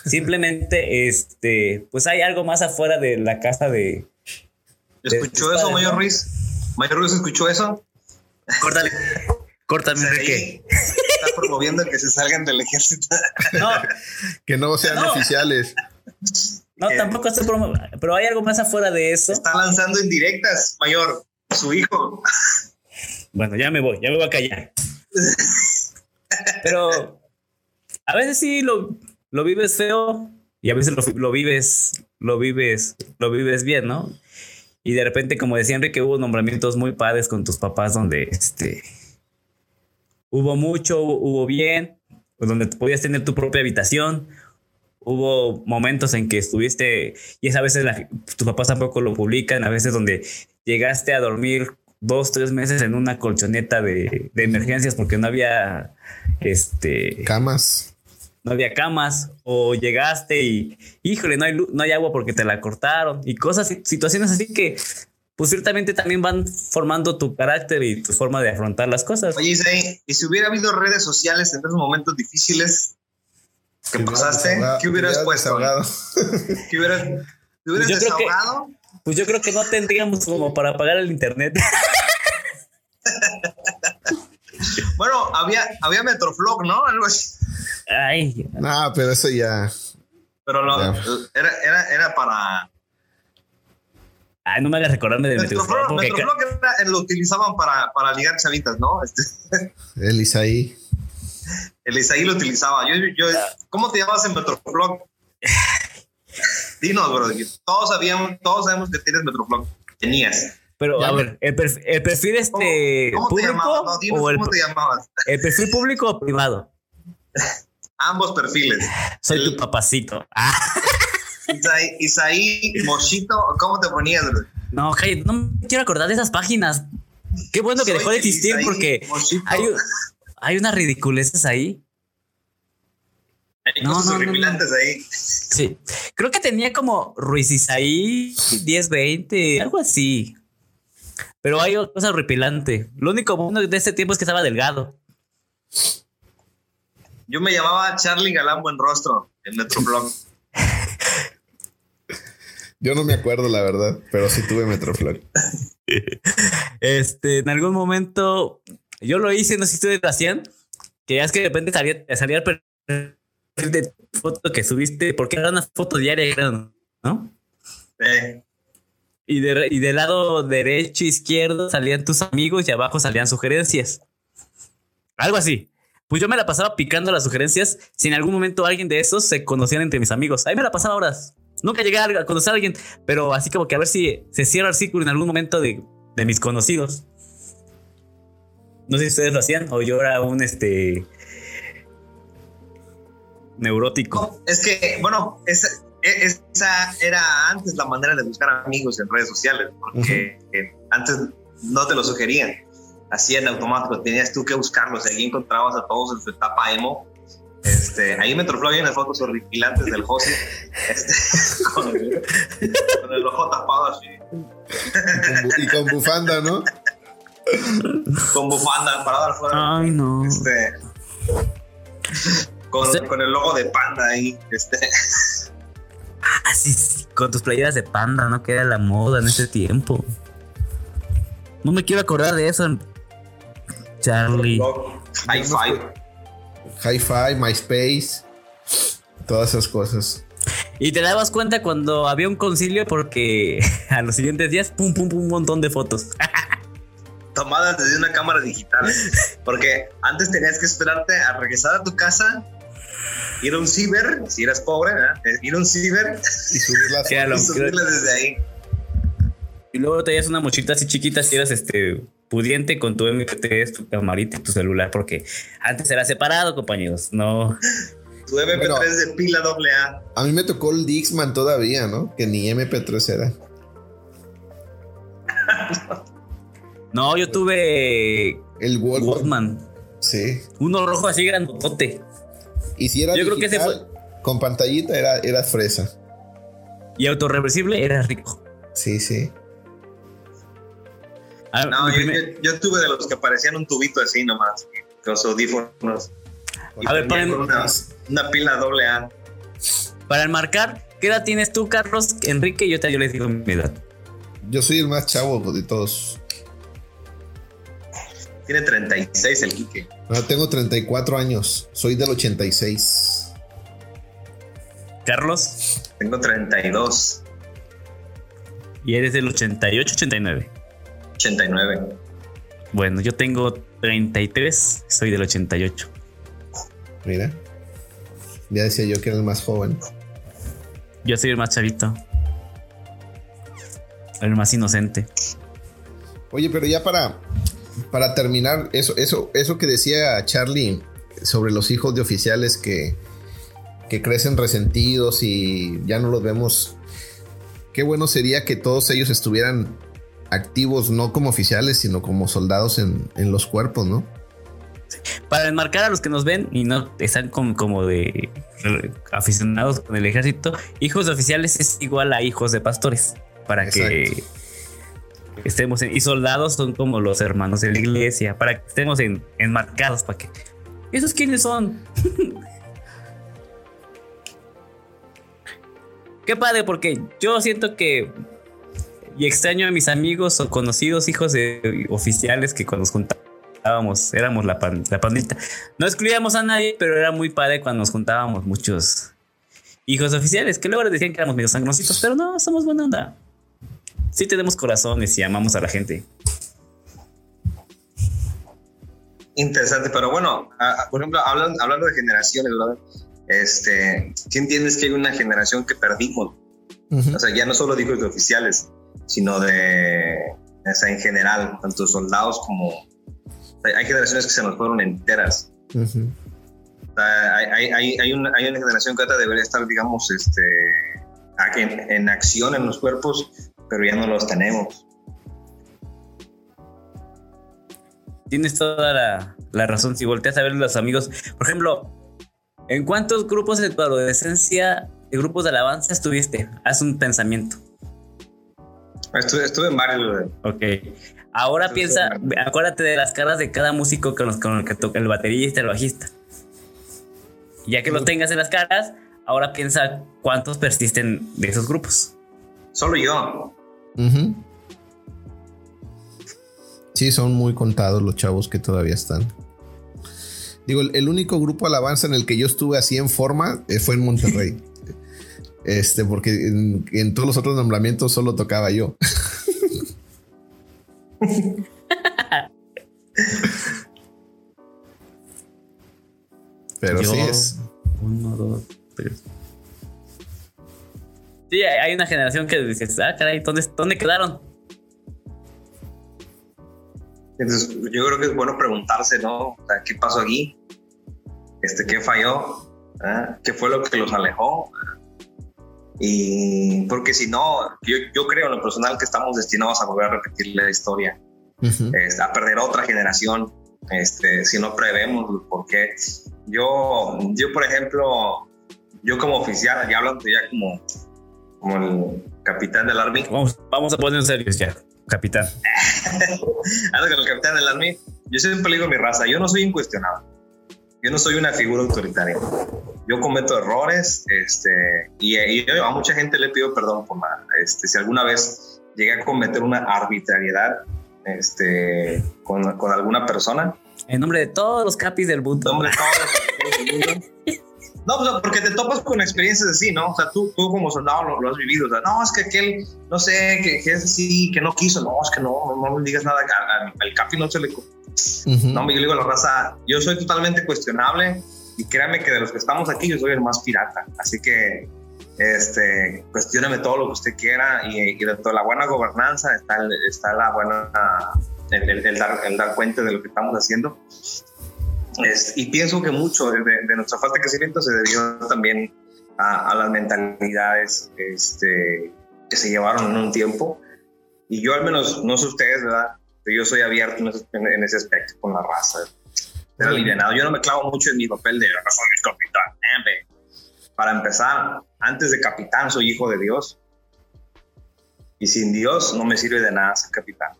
Simplemente, este, pues hay algo más afuera de la casa de. ¿Escuchó eso, Mayor Ruiz? ¿Mayor Ruiz escuchó eso? Córtale. Córtame, Enrique. Está promoviendo que se salgan del ejército. No. que no sean oficiales. No, tampoco estoy promoviendo. Pero hay algo más afuera de eso. Está lanzando indirectas, Mayor. Su hijo. Bueno, ya me voy, ya me voy a callar. Pero a veces sí lo, lo vives feo y a veces lo, vives, lo vives, lo vives bien, ¿no? Y de repente, como decía Enrique, hubo nombramientos muy padres con tus papás donde este hubo mucho, hubo bien, donde podías tener tu propia habitación. Hubo momentos en que estuviste, y es a veces tus papás tampoco lo publican, a veces donde llegaste a dormir dos, tres meses en una colchoneta de, de emergencias porque no había este camas. No había camas, o llegaste y, híjole, no hay, no hay agua porque te la cortaron, y cosas, situaciones así que, pues ciertamente también van formando tu carácter y tu forma de afrontar las cosas. Oye, y si hubiera habido redes sociales en esos momentos difíciles que pasaste, ¿qué hubieras puesto? ¿Qué hubieras, ¿te hubieras pues desahogado? Pues yo creo que no tendríamos como para pagar el internet. bueno, había, había Metroflog, ¿no? Algo así. Ay. No, pero eso ya. Pero Era, era, era para. Ay, no me hagas recordarme de Metroflog. Metroflog, lo utilizaban para, para ligar chavitas, ¿no? Este. El Isaí. El Isaí lo utilizaba. Yo, yo, ¿Cómo te llamas en Metroflog? Dinos, bro. Todos sabíamos, todos sabemos que tienes Metroflog. Tenías. Pero, a ver, ¿el, perfil, este ¿Cómo, público? Te llamabas? o el, ¿Cómo te llamabas? ¿El perfil público o privado? Ambos perfiles. Soy tu papacito. Ah. Isaí, Isaí, Mochito, ¿cómo te ponías, bro? No, no me quiero acordar de esas páginas. Qué bueno que dejó de existir porque hay, hay unas ridiculeces ahí. Hay no, cosas no, ahí. Sí. Creo que tenía como Ruiz Isaí 10-20, algo así. Pero hay cosas horripilante. Lo único bueno de ese tiempo es que estaba delgado. Yo me llamaba Charlie Galán Buen Rostro en Metroflog. Yo no me acuerdo, la verdad, pero sí tuve Metroflog. este, en algún momento, yo lo hice, no sé si ustedes lo hacían, que ya es que de repente salía, salía el de foto que subiste, porque era una foto diaria, ¿no? Sí. Y, de, y del lado derecho, izquierdo salían tus amigos y abajo salían sugerencias. Algo así. Pues yo me la pasaba picando las sugerencias si en algún momento alguien de esos se conocían entre mis amigos. Ahí me la pasaba horas. Nunca llegué a conocer a alguien, pero así como que a ver si se cierra el círculo en algún momento de, de mis conocidos. No sé si ustedes lo hacían o yo era un este neurótico. es que, bueno, esa, e, esa, era antes la manera de buscar amigos en redes sociales, porque antes no te lo sugerían, así en automático, tenías tú que buscarlos, ahí encontrabas a todos en su etapa emo. Este, ahí me tropló bien las fotos horripilantes del José, este, con, el, ojo tapado así. Y con bufanda, ¿no? con bufanda, para dar fuera. Ay, no. Este, con, el logo de panda ahí. Este. Ah, sí, sí, con tus playeras de panda, ¿no? Que era la moda en ese tiempo. No me quiero acordar de eso. Charlie. Hi-Fi. Hi-Fi, MySpace. Todas esas cosas. Y te dabas cuenta cuando había un concilio porque a los siguientes días, pum, pum, pum, un montón de fotos. Tomadas desde una cámara digital. Porque antes tenías que esperarte a regresar a tu casa ir a un ciber, si eras pobre, ¿eh? ir a un ciber y subirlas, desde ahí. Y luego te una mochita así chiquita si eras este pudiente con tu MP3, tu camarita y tu celular, porque antes era separado, compañeros, no. Tu MP3 de pila doble A. A mí me tocó el Dixman todavía, ¿no? Que ni MP3 era. no, yo tuve el Walkman. Sí. Uno rojo así grandote. Y si era Yo creo que ese fue... con pantallita era, era fresa. Y autorreversible era rico. Sí, sí. Ah, no, yo, tuve de los que parecían un tubito así nomás, con los audífonos. a ver, para una, una, pila doble A. Para enmarcar, ¿qué edad tienes tú, Carlos? Enrique, yo te yo les digo mi edad. Yo soy el más chavo de todos. Tiene 36 el Quique. No, tengo 34 años. Soy del 86. Carlos. Tengo 32. ¿Y eres del 88, 89? 89. Bueno, yo tengo 33, soy del 88. Mira. Ya decía yo que era el más joven. Yo soy el más chavito. El más inocente. Oye, pero ya para para terminar, eso, eso, eso que decía Charlie sobre los hijos de oficiales que, que crecen resentidos y ya no los vemos. Qué bueno sería que todos ellos estuvieran activos, no como oficiales, sino como soldados en, los cuerpos, ¿no? Para enmarcar a los que nos ven y no están como, como de aficionados con el ejército, hijos de oficiales es igual a hijos de pastores. Para que estemos en, y soldados son como los hermanos de la iglesia, para que estemos en, enmarcados, para que... ¿Esos quiénes son? Qué padre, porque yo siento que... Y extraño a mis amigos o conocidos hijos de oficiales que cuando nos juntábamos éramos la, la pandita. No excluíamos a nadie, pero era muy padre cuando nos juntábamos muchos hijos oficiales que luego les decían que éramos medio sangrositos, pero no, somos buena onda sí tenemos corazones y amamos a la gente. Interesante, pero bueno, por ejemplo, hablando, hablando de generaciones, este, ¿sí entiendes que hay una generación que perdimos? O sea, ya no solo digo de oficiales, sino de, o sea, en general, tanto soldados como... Hay generaciones que se nos fueron enteras. hay, hay, hay, una, hay, una, generación que debería estar, digamos, este, en, en acción en los cuerpos pero ya no los tenemos. tienes toda la, la razón. Si volteas a ver los amigos, por ejemplo, ¿en cuántos grupos de tu adolescencia, de grupos de alabanza estuviste? Haz un pensamiento. Estuve, en varios. Ok. Ahora piensa, acuérdate de las caras de cada músico con, los, con el que toca el baterista, el bajista. Ya que lo tengas en las caras, ahora piensa cuántos persisten de esos grupos. Solo yo. Sí, son muy contados los chavos que todavía están. Digo, el, único grupo alabanza en el que yo estuve así en forma eh, fue en Monterrey. este, porque en, todos los otros nombramientos solo tocaba yo. Pero sí es. Uno, dos, tres. Sí, hay una generación que dices, ah, caray, ¿dónde, dónde quedaron? Entonces, yo creo que es bueno preguntarse, ¿no? ¿Qué pasó aquí? Este, ¿Qué falló? ¿Ah? ¿Qué fue lo que los alejó? Y porque si no, yo, yo, creo en lo personal que estamos destinados a volver a repetir la historia, este, a perder otra generación, este, si no prevemos porque yo, yo por ejemplo, yo como oficial, ya hablando ya como, como el capitán del Army. Vamos, vamos a poner en serio ya, capitán. Ando con el capitán del Army. Yo siempre digo mi raza, yo no soy incuestionable. Yo no soy una figura autoritaria. Yo cometo errores este, y, a mucha gente le pido perdón por nada. Este, si alguna vez llegué a cometer una arbitrariedad este, con, con alguna persona. En nombre de todos los capis del mundo. En nombre de todos los del mundo. No, pues, porque te topas con experiencias así, ¿no? O sea, tú, tú como soldado lo, has vivido. O sea, no, es que aquel, no sé, que, es así, que no quiso. No, es que no, no, me digas nada. Al, capi no se le no, yo le digo a la raza, yo soy totalmente cuestionable y créame que de los que estamos aquí yo soy el más pirata. Así que este, cuestioneme todo lo que usted quiera y, dentro de la buena gobernanza está, está la buena, el, dar, el dar cuenta de lo que estamos haciendo. Y pienso que mucho de, nuestra falta de crecimiento se debió también a, las mentalidades este, que se llevaron en un tiempo. Y yo al menos, no sé ustedes, ¿verdad? yo soy abierto en ese, aspecto con la raza. Alivianado. Yo no me clavo mucho en mi papel de soy capitán. Para empezar, antes de capitán soy hijo de Dios. Y sin Dios no me sirve de nada ser capitán.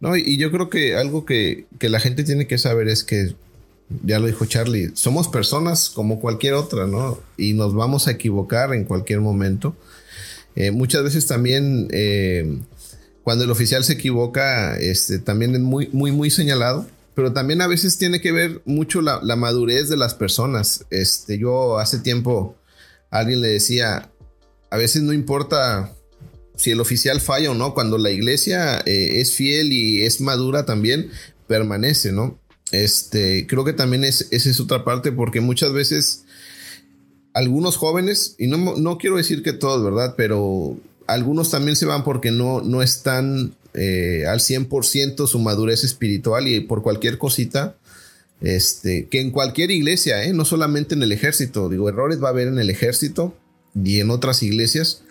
No, y yo creo que algo que, que la gente tiene que saber es que, ya lo dijo Charlie, somos personas como cualquier otra, ¿no? Y nos vamos a equivocar en cualquier momento. Eh, muchas veces también eh, cuando el oficial se equivoca, este, también es muy, muy, muy señalado. Pero también a veces tiene que ver mucho la, madurez de las personas. Este, yo hace tiempo alguien le decía, a veces no importa si el oficial falla o no, cuando la iglesia eh, es fiel y es madura también, permanece, ¿no? Este, creo que también es, esa es otra parte porque muchas veces algunos jóvenes, y no, no quiero decir que todos, ¿verdad? Pero algunos también se van porque no, no están eh, al 100% su madurez espiritual y por cualquier cosita, este, que en cualquier iglesia, ¿eh? no solamente en el ejército, digo, errores va a haber en el ejército y en otras iglesias,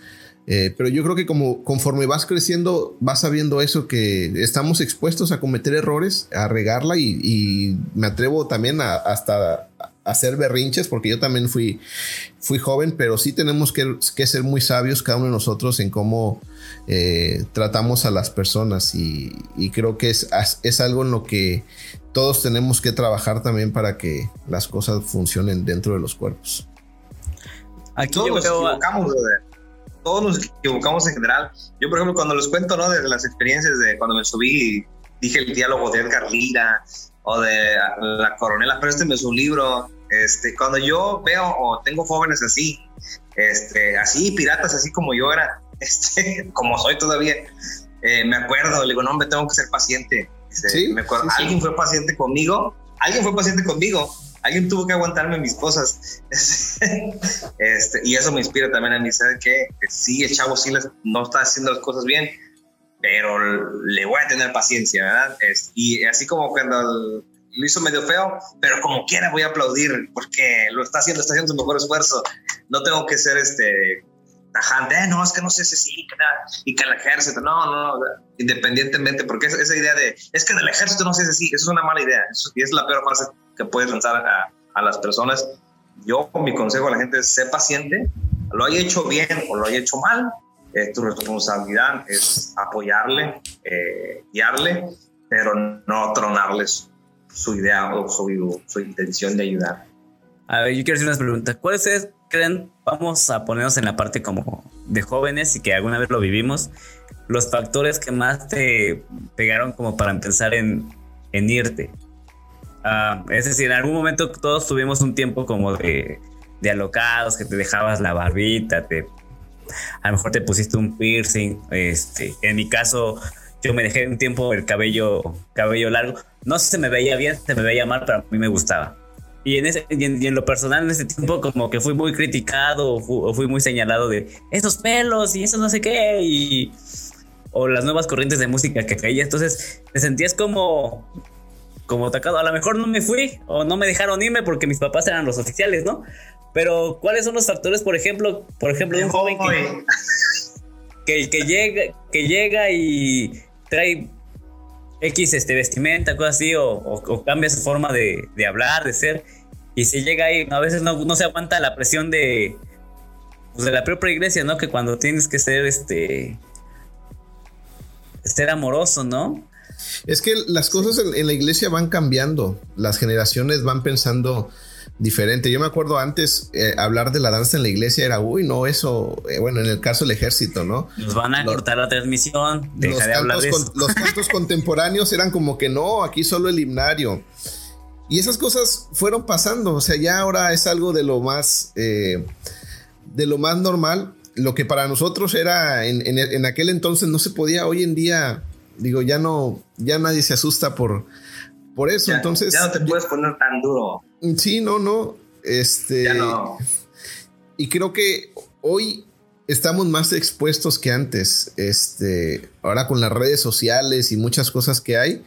eh, pero yo creo que como conforme vas creciendo, vas sabiendo eso, que estamos expuestos a cometer errores, a regarla y, me atrevo también a, hasta hacer berrinches, porque yo también fui, fui joven, pero sí tenemos que, ser muy sabios cada uno de nosotros en cómo eh, tratamos a las personas y, creo que es, es algo en lo que todos tenemos que trabajar también para que las cosas funcionen dentro de los cuerpos. Aquí todos nos equivocamos, Todos nos equivocamos en general. Yo, por ejemplo, cuando les cuento, ¿no? De las experiencias de cuando me subí, dije el diálogo de Edgar Lira, o de la coronela, présteme su libro. Este, cuando yo veo o tengo jóvenes así, este, así, piratas, así como yo era, este, como soy todavía, eh, me acuerdo, le digo, no, me tengo que ser paciente. Este, me acuerdo, alguien fue paciente conmigo, alguien fue paciente conmigo, alguien tuvo que aguantarme mis cosas. este, y eso me inspira también a mí, ¿sabes qué? Que sí, el chavo sí no está haciendo las cosas bien, pero le voy a tener paciencia, ¿verdad? y así como cuando lo hizo medio feo, pero como quiera voy a aplaudir porque lo está haciendo, está haciendo su mejor esfuerzo. No tengo que ser este tajante, eh, no, es que no sé si sí, y que el ejército, no, no, independientemente, porque esa idea de, es que del ejército no sé si sí, eso es una mala idea, y es la peor frase que puedes lanzar a, a las personas. Yo, mi consejo a la gente es, sé paciente, lo haya hecho bien o lo haya hecho mal, es tu responsabilidad, es apoyarle, eh, guiarle, pero no tronarles su idea o su, su intención de ayudar. A ver, yo quiero hacer unas preguntas. ¿Cuáles creen, vamos a ponernos en la parte como de jóvenes y que alguna vez lo vivimos, los factores que más te pegaron como para empezar en, en irte? Ah, es decir, en algún momento todos tuvimos un tiempo como de, de alocados, que te dejabas la barbita, te, a lo mejor te pusiste un piercing. Este, en mi caso, yo me dejé un tiempo el cabello, cabello largo. No sé se me veía bien, se me veía mal, pero a mí me gustaba. Y en, ese, y en, lo personal, en ese tiempo, como que fui muy criticado o fui, muy señalado de esos pelos y eso no sé qué. Y, o las nuevas corrientes de música que caía. Entonces te sentías como, como atacado. A lo mejor no me fui o no me dejaron irme porque mis papás eran los oficiales, ¿no? Pero ¿cuáles son los factores, por ejemplo, por ejemplo, de un joven que, que, llega, que llega y trae X este, vestimenta, cosas así, o, cambia su forma de, hablar, de ser, y si llega ahí, a veces no, no se aguanta la presión de, pues, de la propia iglesia, ¿no? Que cuando tienes que ser este ser amoroso, ¿no? Es que las cosas en, la iglesia van cambiando, las generaciones van pensando diferente. Yo me acuerdo antes eh, hablar de la danza en la iglesia era, uy, no, eso, eh, bueno, en el caso del ejército, ¿no? Nos van a cortar la transmisión. Deja los, de hablar de los cantos contemporáneos eran como que no, aquí solo el himnario. Y esas cosas fueron pasando, o sea, ya ahora es algo de lo más, eh, de lo más normal. Lo que para nosotros era en, en aquel entonces no se podía, hoy en día Digo, ya no, ya nadie se asusta por, por eso. Entonces. Ya no te puedes poner tan duro. Sí, no, no. Este. Ya no. Y creo que hoy estamos más expuestos que antes. Este. Ahora con las redes sociales y muchas cosas que hay.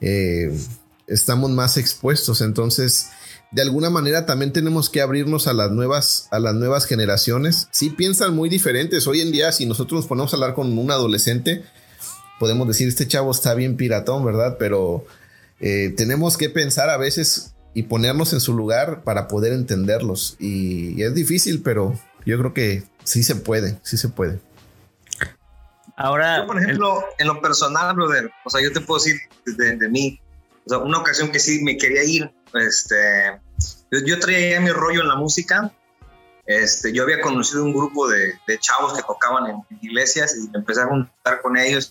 Eh, estamos más expuestos. Entonces. De alguna manera también tenemos que abrirnos a las nuevas, a las nuevas generaciones. Sí piensan muy diferentes. Hoy en día, si nosotros nos ponemos a hablar con un adolescente, podemos decir, este chavo está bien piratón, ¿verdad? Pero eh, tenemos que pensar a veces y ponernos en su lugar para poder entenderlos. Y, es difícil, pero yo creo que sí se puede, sí se puede. Ahora, yo, por ejemplo, en lo personal, brother, o sea, yo te puedo decir de, mí, o sea, una ocasión que sí me quería ir, este, yo, traía mi rollo en la música este, yo había conocido un grupo de, chavos que tocaban en, iglesias y empecé a juntar con ellos.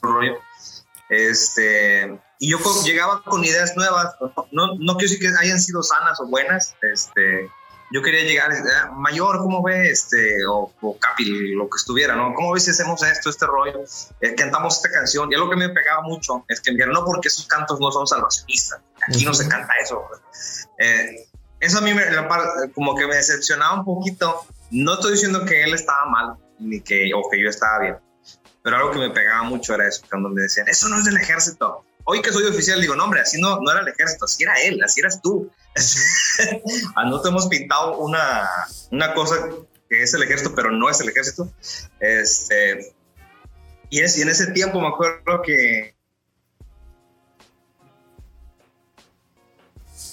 Este, y yo llegaba con ideas nuevas, no, no quiero decir que hayan sido sanas o buenas, este, yo quería llegar, ah, mayor, ¿cómo ve? Este, o, Capi, lo que estuviera, ¿no? ¿Cómo ves si hacemos esto, este rollo? Eh, cantamos esta canción. Y algo que me pegaba mucho es que me dijeron, no, porque esos cantos no son salvacionistas. Aquí no se canta eso. Eh, eso a mí me, como que me decepcionaba un poquito. No estoy diciendo que él estaba mal, ni que, o que yo estaba bien, pero algo que me pegaba mucho era eso, cuando me decían, eso no es del ejército. Hoy que soy oficial, digo, no, hombre, así no, no era el ejército, así era él, así eras tú. Ah, no te hemos pintado una, una cosa que es el ejército, pero no es el ejército. Este, y, es, y en ese tiempo me acuerdo que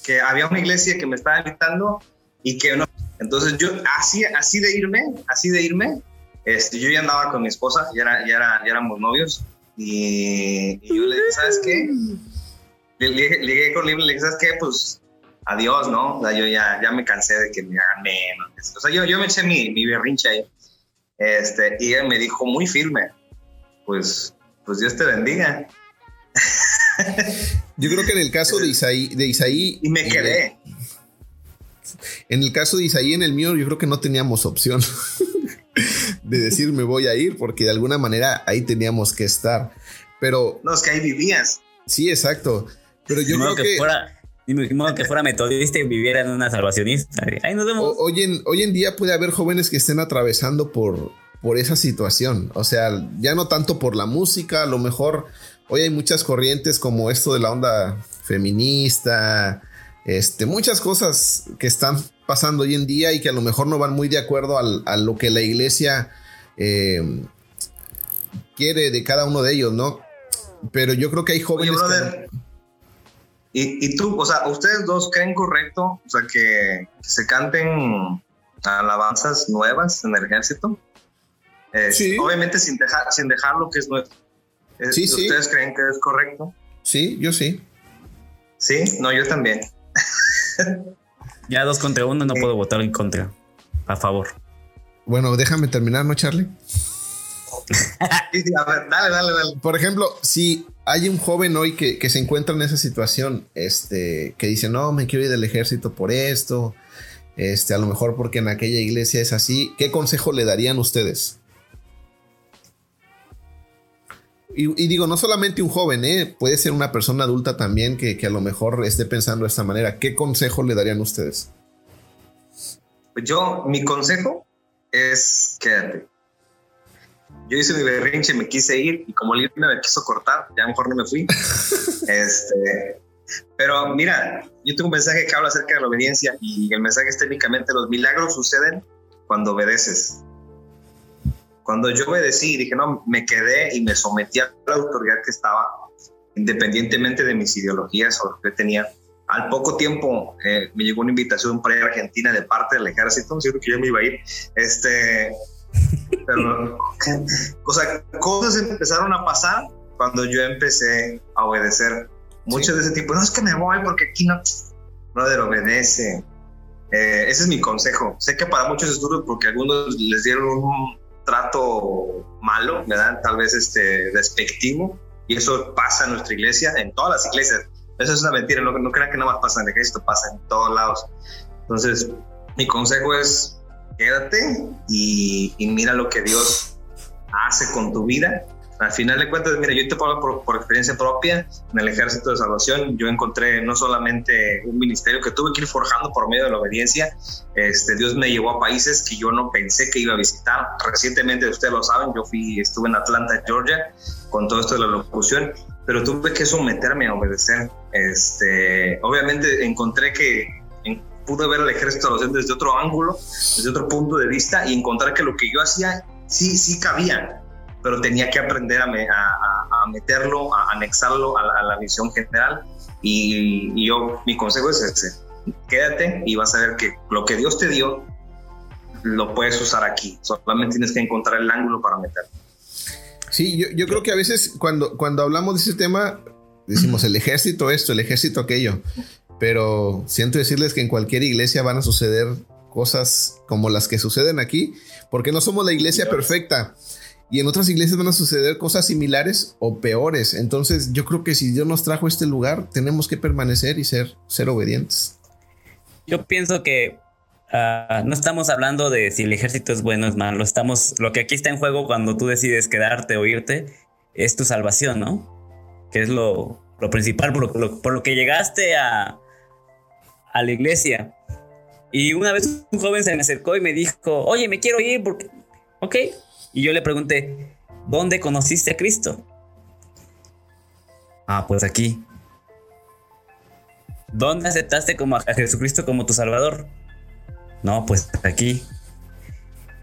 que había una iglesia que me estaba invitando y que no. Entonces yo, así, así de irme, así de irme, este, yo ya andaba con mi esposa, ya, era, ya, era, ya éramos novios y, yo le dije, ¿sabes qué? Le, le, con Libre, le dije, ¿sabes qué? Pues adiós, ¿no? O sea, yo ya, ya me cansé de que me hagan menos. O sea, yo, yo me eché mi, mi berrinche ahí. Este, y él me dijo muy firme, pues, pues Dios te bendiga. Yo creo que en el caso de Isaí, de Isaí y me quedé. En el caso de Isaí, en el mío, yo creo que no teníamos opción de decir me voy a ir, porque de alguna manera ahí teníamos que estar. Pero. No, es que ahí vivías. Sí, exacto. Pero yo creo que. que fuera, que fuera metodista y viviera en una salvacionista. Ahí nos vemos. hoy, en, hoy en día puede haber jóvenes que estén atravesando por, por esa situación. O sea, ya no tanto por la música, a lo mejor Hoy hay muchas corrientes como esto de la onda feminista, este, muchas cosas que están pasando hoy en día y que a lo mejor no van muy de acuerdo a lo que la iglesia eh, quiere de cada uno de ellos, ¿no? Pero yo creo que hay jóvenes. ¿y, tú, o sea, ustedes dos creen correcto, o sea, que, se canten alabanzas nuevas en el ejército? sí. Obviamente sin dejar, sin dejar lo que es nuestro. Sí, ¿Ustedes creen que es correcto? Sí, yo sí. Sí, no, yo también. ya dos contra uno, no puedo votar en contra. A favor. Bueno, déjame terminar, ¿no, Charlie? a ver, dale, dale, dale. Por ejemplo, si hay un joven hoy que, que, se encuentra en esa situación, este, que dice, no, me quiero ir del ejército por esto, este, a lo mejor porque en aquella iglesia es así, ¿qué consejo le darían ustedes? Y, digo, no solamente un joven, ¿eh? puede ser una persona adulta también que, que, a lo mejor esté pensando de esta manera. ¿Qué consejo le darían ustedes? Pues yo, mi consejo es quédate. Yo hice mi berrinche, me quise ir y como el me quiso cortar, ya mejor no me fui. este, pero mira, yo tengo un mensaje que habla acerca de la obediencia y el mensaje es técnicamente los milagros suceden cuando obedeces. Cuando yo obedecí, dije, no, me quedé y me sometí a la autoridad que estaba, independientemente de mis ideologías o lo que tenía. Al poco tiempo eh, me llegó una invitación para ir a Argentina de parte del ejército, siento que yo me iba a ir. Este, pero, o sea, cosas empezaron a pasar cuando yo empecé a obedecer. Muchos de ese tipo, no es que me voy porque aquí no, brother, obedece. Eh, ese es mi consejo. Sé que para muchos es duro porque algunos les dieron un trato malo, ¿verdad? Tal vez este, despectivo, y eso pasa en nuestra iglesia, en todas las iglesias. Eso es una mentira, no, no crean que nada más pasa en el ejército, pasa en todos lados. Entonces, mi consejo es, quédate y, y mira lo que Dios hace con tu vida al final de cuentas, mira, yo te puedo por, por, experiencia propia, en el Ejército de Salvación, yo encontré no solamente un ministerio que tuve que ir forjando por medio de la obediencia, este, Dios me llevó a países que yo no pensé que iba a visitar. Recientemente, ustedes lo saben, yo fui, estuve en Atlanta, Georgia, con todo esto de la locución, pero tuve que someterme a obedecer. Este, obviamente encontré que pude ver el ejército de salvación desde otro ángulo, desde otro punto de vista y encontrar que lo que yo hacía sí, sí cabía pero tenía que aprender a, a, meterlo, a anexarlo a, la visión general. Y, yo, mi consejo es ese, quédate y vas a ver que lo que Dios te dio, lo puedes usar aquí. Solamente tienes que encontrar el ángulo para meterlo. Sí, yo, yo creo que a veces cuando, cuando hablamos de ese tema, decimos el ejército esto, el ejército aquello. Pero siento decirles que en cualquier iglesia van a suceder cosas como las que suceden aquí, porque no somos la iglesia perfecta. Y en otras iglesias van a suceder cosas similares o peores. Entonces yo creo que si Dios nos trajo a este lugar, tenemos que permanecer y ser, ser obedientes. Yo pienso que ah, no estamos hablando de si el ejército es bueno o es malo. Estamos, lo que aquí está en juego cuando tú decides quedarte o irte es tu salvación, ¿no? Que es lo, principal por lo, por lo, que llegaste a, a la iglesia. Y una vez un joven se me acercó y me dijo, oye, me quiero ir porque, ok, y yo le pregunté, ¿dónde conociste a Cristo? Ah, pues aquí. ¿Dónde aceptaste como a Jesucristo como tu Salvador? No, pues aquí.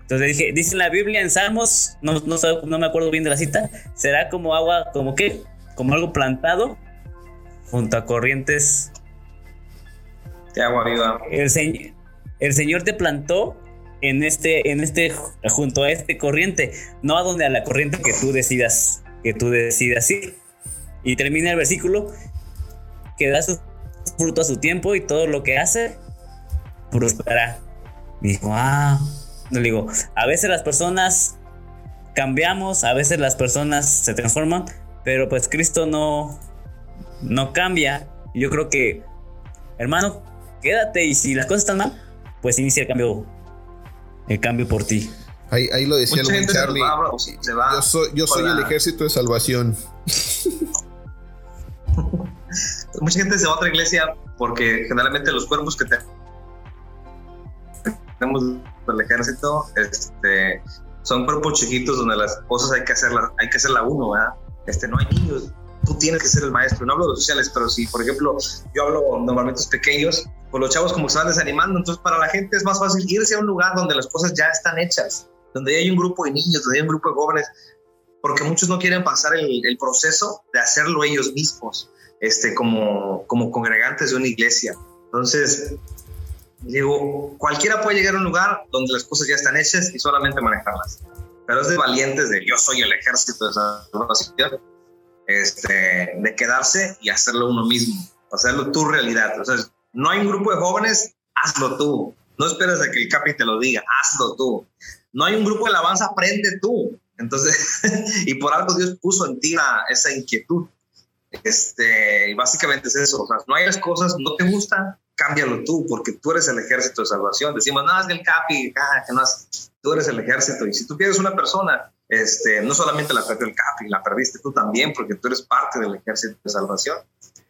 Entonces dije, dice en la Biblia en Salmos, no, no, me acuerdo bien de la cita, será como agua, como qué, como algo plantado junto a corrientes de agua viva. El, el Señor te plantó en este, en este, junto a este corriente, no a donde a la corriente que tú decidas, que tú decidas ir. Y termina el versículo que da su fruto a su tiempo y todo lo que hace prosperará. Dijo, ah, le digo, a veces las personas cambiamos, a veces las personas se transforman, pero pues Cristo no, no cambia. Yo creo que, hermano, quédate y si las cosas están mal, pues inicia el cambio el cambio por ti. Ahí, ahí lo decía el Charlie. yo soy, yo soy el ejército de salvación. Mucha gente se va a otra iglesia porque generalmente los cuerpos que tenemos del ejército este, son cuerpos chiquitos donde las cosas hay que hacerlas, hay que hacerla uno, ¿verdad? Este, no hay niños, tú tienes que ser el maestro. No hablo de los sociales, pero si, por ejemplo, yo hablo normalmente los pequeños, pues los chavos como se van desanimando. Entonces, para la gente es más fácil irse a un lugar donde las cosas ya están hechas. donde hay un grupo de niños, donde hay un grupo de jóvenes, porque muchos no quieren pasar el, el proceso de hacerlo ellos mismos, este, como, como congregantes de una iglesia. Entonces, digo, cualquiera puede llegar a un lugar donde las cosas ya están hechas y solamente manejarlas. Pero es de valientes de yo soy el ejército de este, de quedarse y hacerlo uno mismo, hacerlo tu realidad. Entonces, no hay un grupo de jóvenes, hazlo tú. No esperes a que el capi te lo diga, hazlo tú. No hay un grupo de alabanza, aprende tú. Entonces, y por algo Dios puso en ti esa inquietud. Este, y básicamente es eso. O sea, no hay las cosas, no te gustan, cámbialo tú, porque tú eres el ejército de salvación. Decimos, no, es del capi, ah, que no tú eres el ejército. Y si tú pierdes una persona, este, no solamente la perdió el capi, la perdiste tú también, porque tú eres parte del ejército de salvación.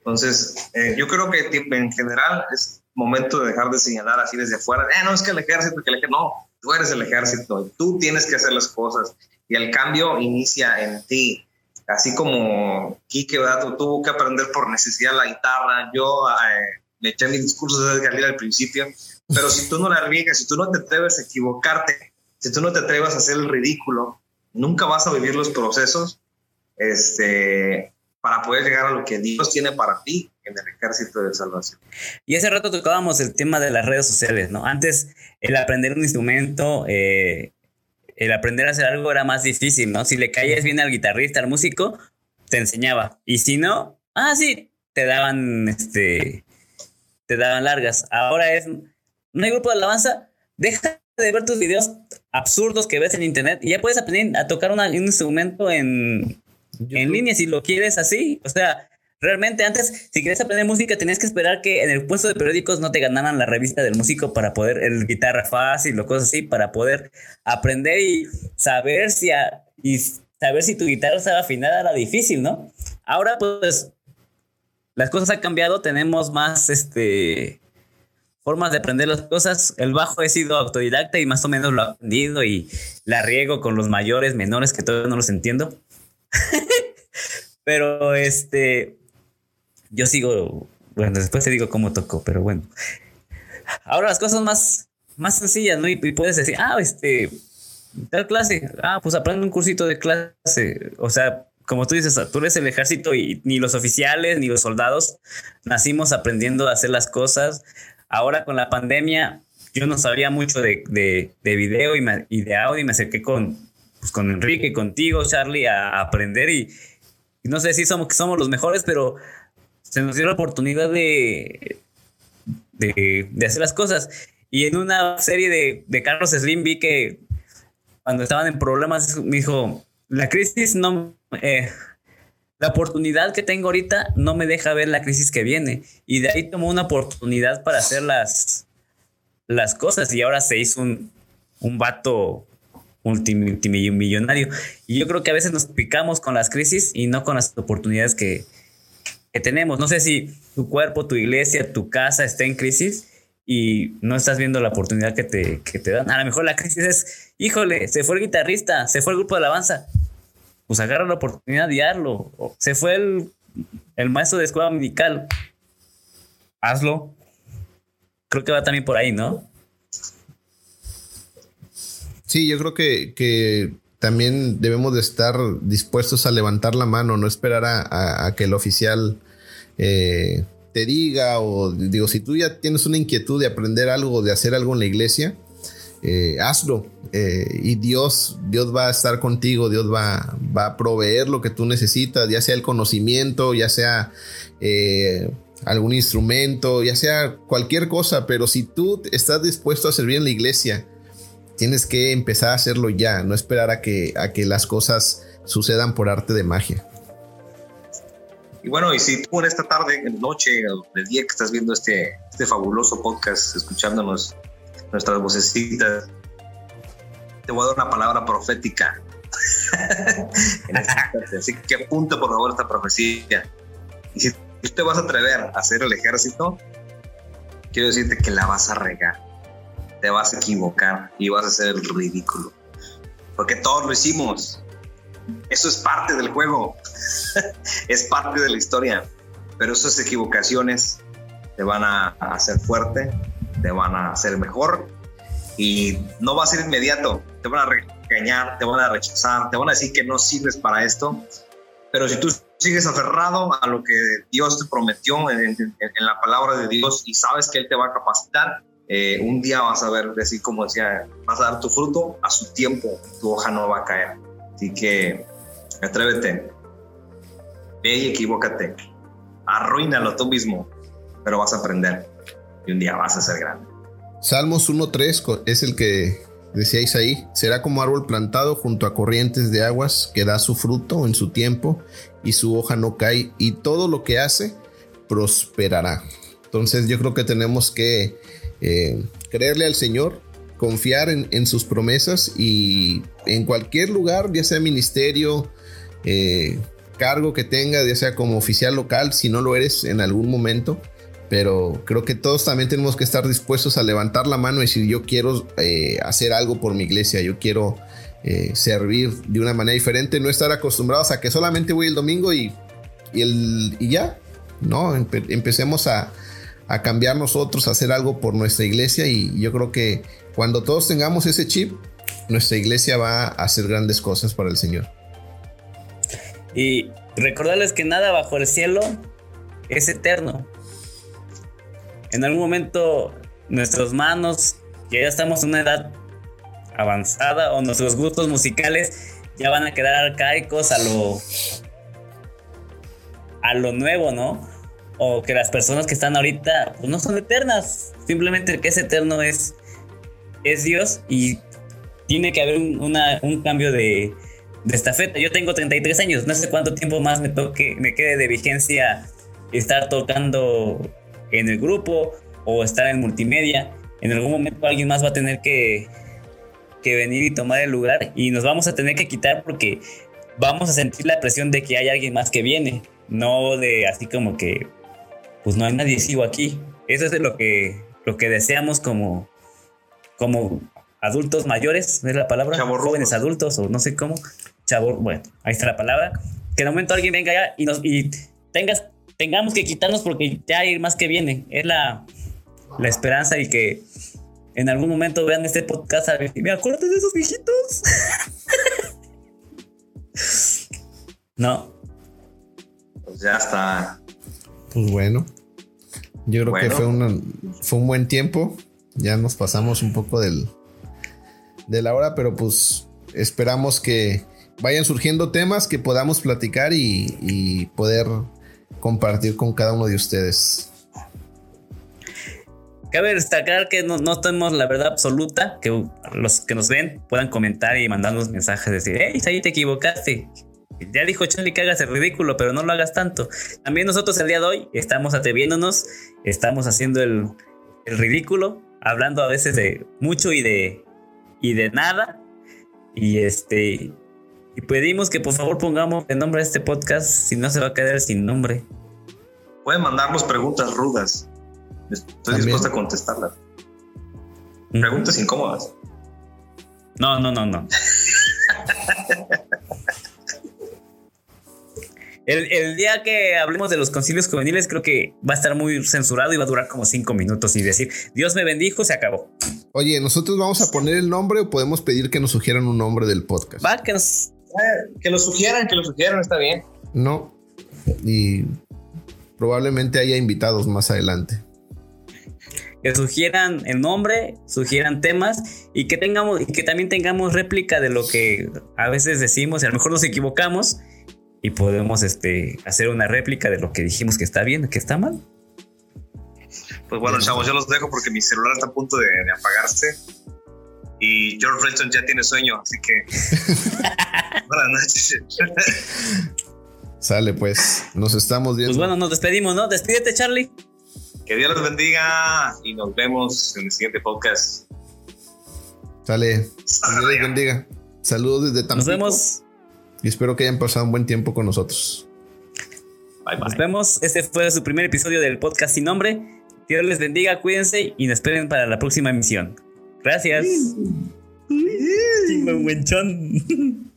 Entonces, eh, yo creo que en general es momento de dejar de señalar así desde afuera, eh, no es que el ejército, que el ejército, no, tú eres el ejército, tú tienes que hacer las cosas. Y el cambio inicia en ti. Así como Quique tuvo que aprender por necesidad la guitarra, yo eh, me eché mis discursos de Galilea al principio, pero si tú no la riegas, si tú no te atreves a equivocarte, si tú no te atreves a hacer el ridículo, nunca vas a vivir los procesos este, para poder llegar a lo que Dios tiene para ti en el ejército de salvación. Y hace rato tocábamos el tema de las redes sociales, ¿no? Antes el aprender un instrumento, eh, el aprender a hacer algo era más difícil, ¿no? Si le caías bien al guitarrista, al músico, te enseñaba. Y si no, ah, sí, te daban, este, te daban largas. Ahora es, no hay grupo de alabanza, deja de ver tus videos absurdos que ves en internet y ya puedes aprender a tocar un instrumento en, en línea si lo quieres así. O sea, Realmente antes, si querías aprender música, tenías que esperar que en el puesto de periódicos no te ganaran la revista del músico para poder, el guitarra fácil o cosas así, para poder aprender y saber si, y saber si tu guitarra estaba afinada era difícil, ¿no? Ahora, pues, las cosas han cambiado, tenemos más, este, formas de aprender las cosas. El bajo he sido autodidacta y más o menos lo he aprendido y la riego con los mayores, menores, que todavía no los entiendo. Pero este, yo sigo, bueno, después te digo cómo tocó, pero bueno. Ahora las cosas más, más sencillas, ¿no? Y, puedes decir, ah, este, tal clase, ah, pues aprende un cursito de clase. O sea, como tú dices, tú eres el ejército y ni los oficiales ni los soldados nacimos aprendiendo a hacer las cosas. Ahora con la pandemia, yo no sabía mucho de, de, video y, y, de audio y me acerqué con, pues, con Enrique, contigo, Charlie, a, aprender y, no sé si somos, somos los mejores, pero se nos dio la oportunidad de, de, hacer las cosas. Y en una serie de, de, Carlos Slim vi que cuando estaban en problemas me dijo, la crisis no... Eh, la oportunidad que tengo ahorita no me deja ver la crisis que viene. Y de ahí tomó una oportunidad para hacer las, las cosas y ahora se hizo un, un vato multimillonario. Y yo creo que a veces nos picamos con las crisis y no con las oportunidades que, que tenemos. No sé si tu cuerpo, tu iglesia, tu casa está en crisis y no estás viendo la oportunidad que te, que te dan. A lo mejor la crisis es, híjole, se fue el guitarrista, se fue el grupo de alabanza. Pues agarra la oportunidad de darlo. Se fue el, el maestro de escuela medical. Hazlo. Creo que va también por ahí, ¿no? Sí, yo creo que, que también debemos de estar dispuestos a levantar la mano, no esperar a, que el oficial eh, te diga o digo, si tú ya tienes una inquietud de aprender algo, de hacer algo en la iglesia, eh, hazlo eh, y Dios, Dios va a estar contigo, Dios va, va, a proveer lo que tú necesitas, ya sea el conocimiento, ya sea algún instrumento, ya sea cualquier cosa, pero si tú estás dispuesto a servir en la iglesia, tienes que empezar a hacerlo ya, no esperar a que, a que las cosas sucedan por arte de magia. Y bueno, y si tú en esta tarde, en noche o de día que estás viendo este, este fabuloso podcast, escuchándonos nuestras vocecitas, te voy a dar una palabra profética. Así que apunta por favor esta profecía. Y si tú te vas a atrever a hacer el ejército, quiero decirte que la vas a regar, te vas a equivocar y vas a hacer el ridículo. Porque todos lo hicimos. Eso es parte del juego, es parte de la historia, pero esas equivocaciones te van a hacer fuerte, te van a hacer mejor y no va a ser inmediato, te van a engañar, te van a rechazar, te van a decir que no sirves para esto, pero si tú sigues aferrado a lo que Dios te prometió en, la palabra de Dios y sabes que Él te va a capacitar, eh, un día vas a ver, decir como decía, vas a dar tu fruto a su tiempo, tu hoja no va a caer. Así que atrévete, ve y equivócate, arruínalo tú mismo, pero vas a aprender y un día vas a ser grande. Salmos 1.3 es el que decíais ahí, será como árbol plantado junto a corrientes de aguas que da su fruto en su tiempo y su hoja no cae y todo lo que hace prosperará. Entonces yo creo que tenemos que eh, creerle al Señor, confiar en, sus promesas y en cualquier lugar, ya sea ministerio, eh, cargo que tenga, ya sea como oficial local, si no lo eres en algún momento, pero creo que todos también tenemos que estar dispuestos a levantar la mano y decir yo quiero eh, hacer algo por mi iglesia, yo quiero servir de una manera diferente, no estar acostumbrados a que solamente voy el domingo y, y, el, y ya, ¿no? empecemos a, a, cambiar nosotros, a hacer algo por nuestra iglesia y yo creo que cuando todos tengamos ese chip, nuestra iglesia va a hacer grandes cosas para el Señor. Y recordarles que nada bajo el cielo es eterno en algún momento nuestras manos, que ya estamos en una edad avanzada, o nuestros gustos musicales ya van a quedar arcaicos a lo, a lo nuevo, ¿no? O que las personas que están ahorita pues no son eternas. Simplemente el que es eterno es, es Dios y tiene que haber un, un cambio de, de estafeta. Yo tengo 33 años, no sé cuánto tiempo más me toque, me quede de vigencia estar tocando en el grupo o estar en multimedia. En algún momento alguien más va a tener que, que venir y tomar el lugar y nos vamos a tener que quitar porque vamos a sentir la presión de que hay alguien más que viene, no de así como que pues no hay nadie sigo aquí. Eso es lo que lo que deseamos como como adultos mayores, ¿es la palabra? Jóvenes adultos o no sé cómo. Chavo, bueno, ahí está la palabra. Que de momento alguien venga allá y nos y tengas tengamos que quitarnos porque ya hay más que viene. Es la, la esperanza y que en algún momento vean este podcast y me acuerdo de esos viejitos. no. Pues ya está. Pues bueno. Yo creo que fue, fue un buen tiempo. Ya nos pasamos un poco del, de la hora, pero pues esperamos que vayan surgiendo temas que podamos platicar y, y poder compartir con cada uno de ustedes. Cabe destacar que no, no, tenemos la verdad absoluta, que los que nos ven puedan comentar y mandarnos mensajes, decir, hey, ahí te equivocaste. Ya dijo Charlie que hagas el ridículo, pero no lo hagas tanto. También nosotros el día de hoy estamos atreviéndonos, estamos haciendo el, el ridículo, hablando a veces de mucho y de, y de nada. Y este, y pedimos que por favor pongamos el nombre de este podcast, si no se va a quedar sin nombre. Pueden mandarnos preguntas rudas. Estoy dispuesto a contestarlas. Preguntas incómodas. No, no, no, no. El, día que hablemos de los concilios juveniles, creo que va a estar muy censurado y va a durar como cinco minutos y decir, Dios me bendijo, se acabó. Oye, ¿nosotros vamos a poner el nombre o podemos pedir que nos sugieran un nombre del podcast? Va, que nos que lo sugieran, que lo sugieran, está bien. No. Y probablemente haya invitados más adelante. Que sugieran el nombre, sugieran temas y que tengamos y que también tengamos réplica de lo que a veces decimos y a lo mejor nos equivocamos y podemos este, hacer una réplica de lo que dijimos que está bien, que está mal. Pues bueno, chavos, yo los dejo porque mi celular está a punto de, de apagarse y George Renton ya tiene sueño, así que buenas noches. Sale pues, nos estamos viendo. Pues bueno, nos despedimos, ¿no? Despídete, Charlie. Que Dios los bendiga y nos vemos en el siguiente podcast. Sale. Dios los bendiga. Saludos desde Tampico. Nos vemos. Y espero que hayan pasado un buen tiempo con nosotros. Bye, bye. Nos vemos. Este fue su primer episodio del podcast sin nombre. Dios les bendiga, cuídense y nos esperen para la próxima emisión. Gracias. Chingüengüenchón.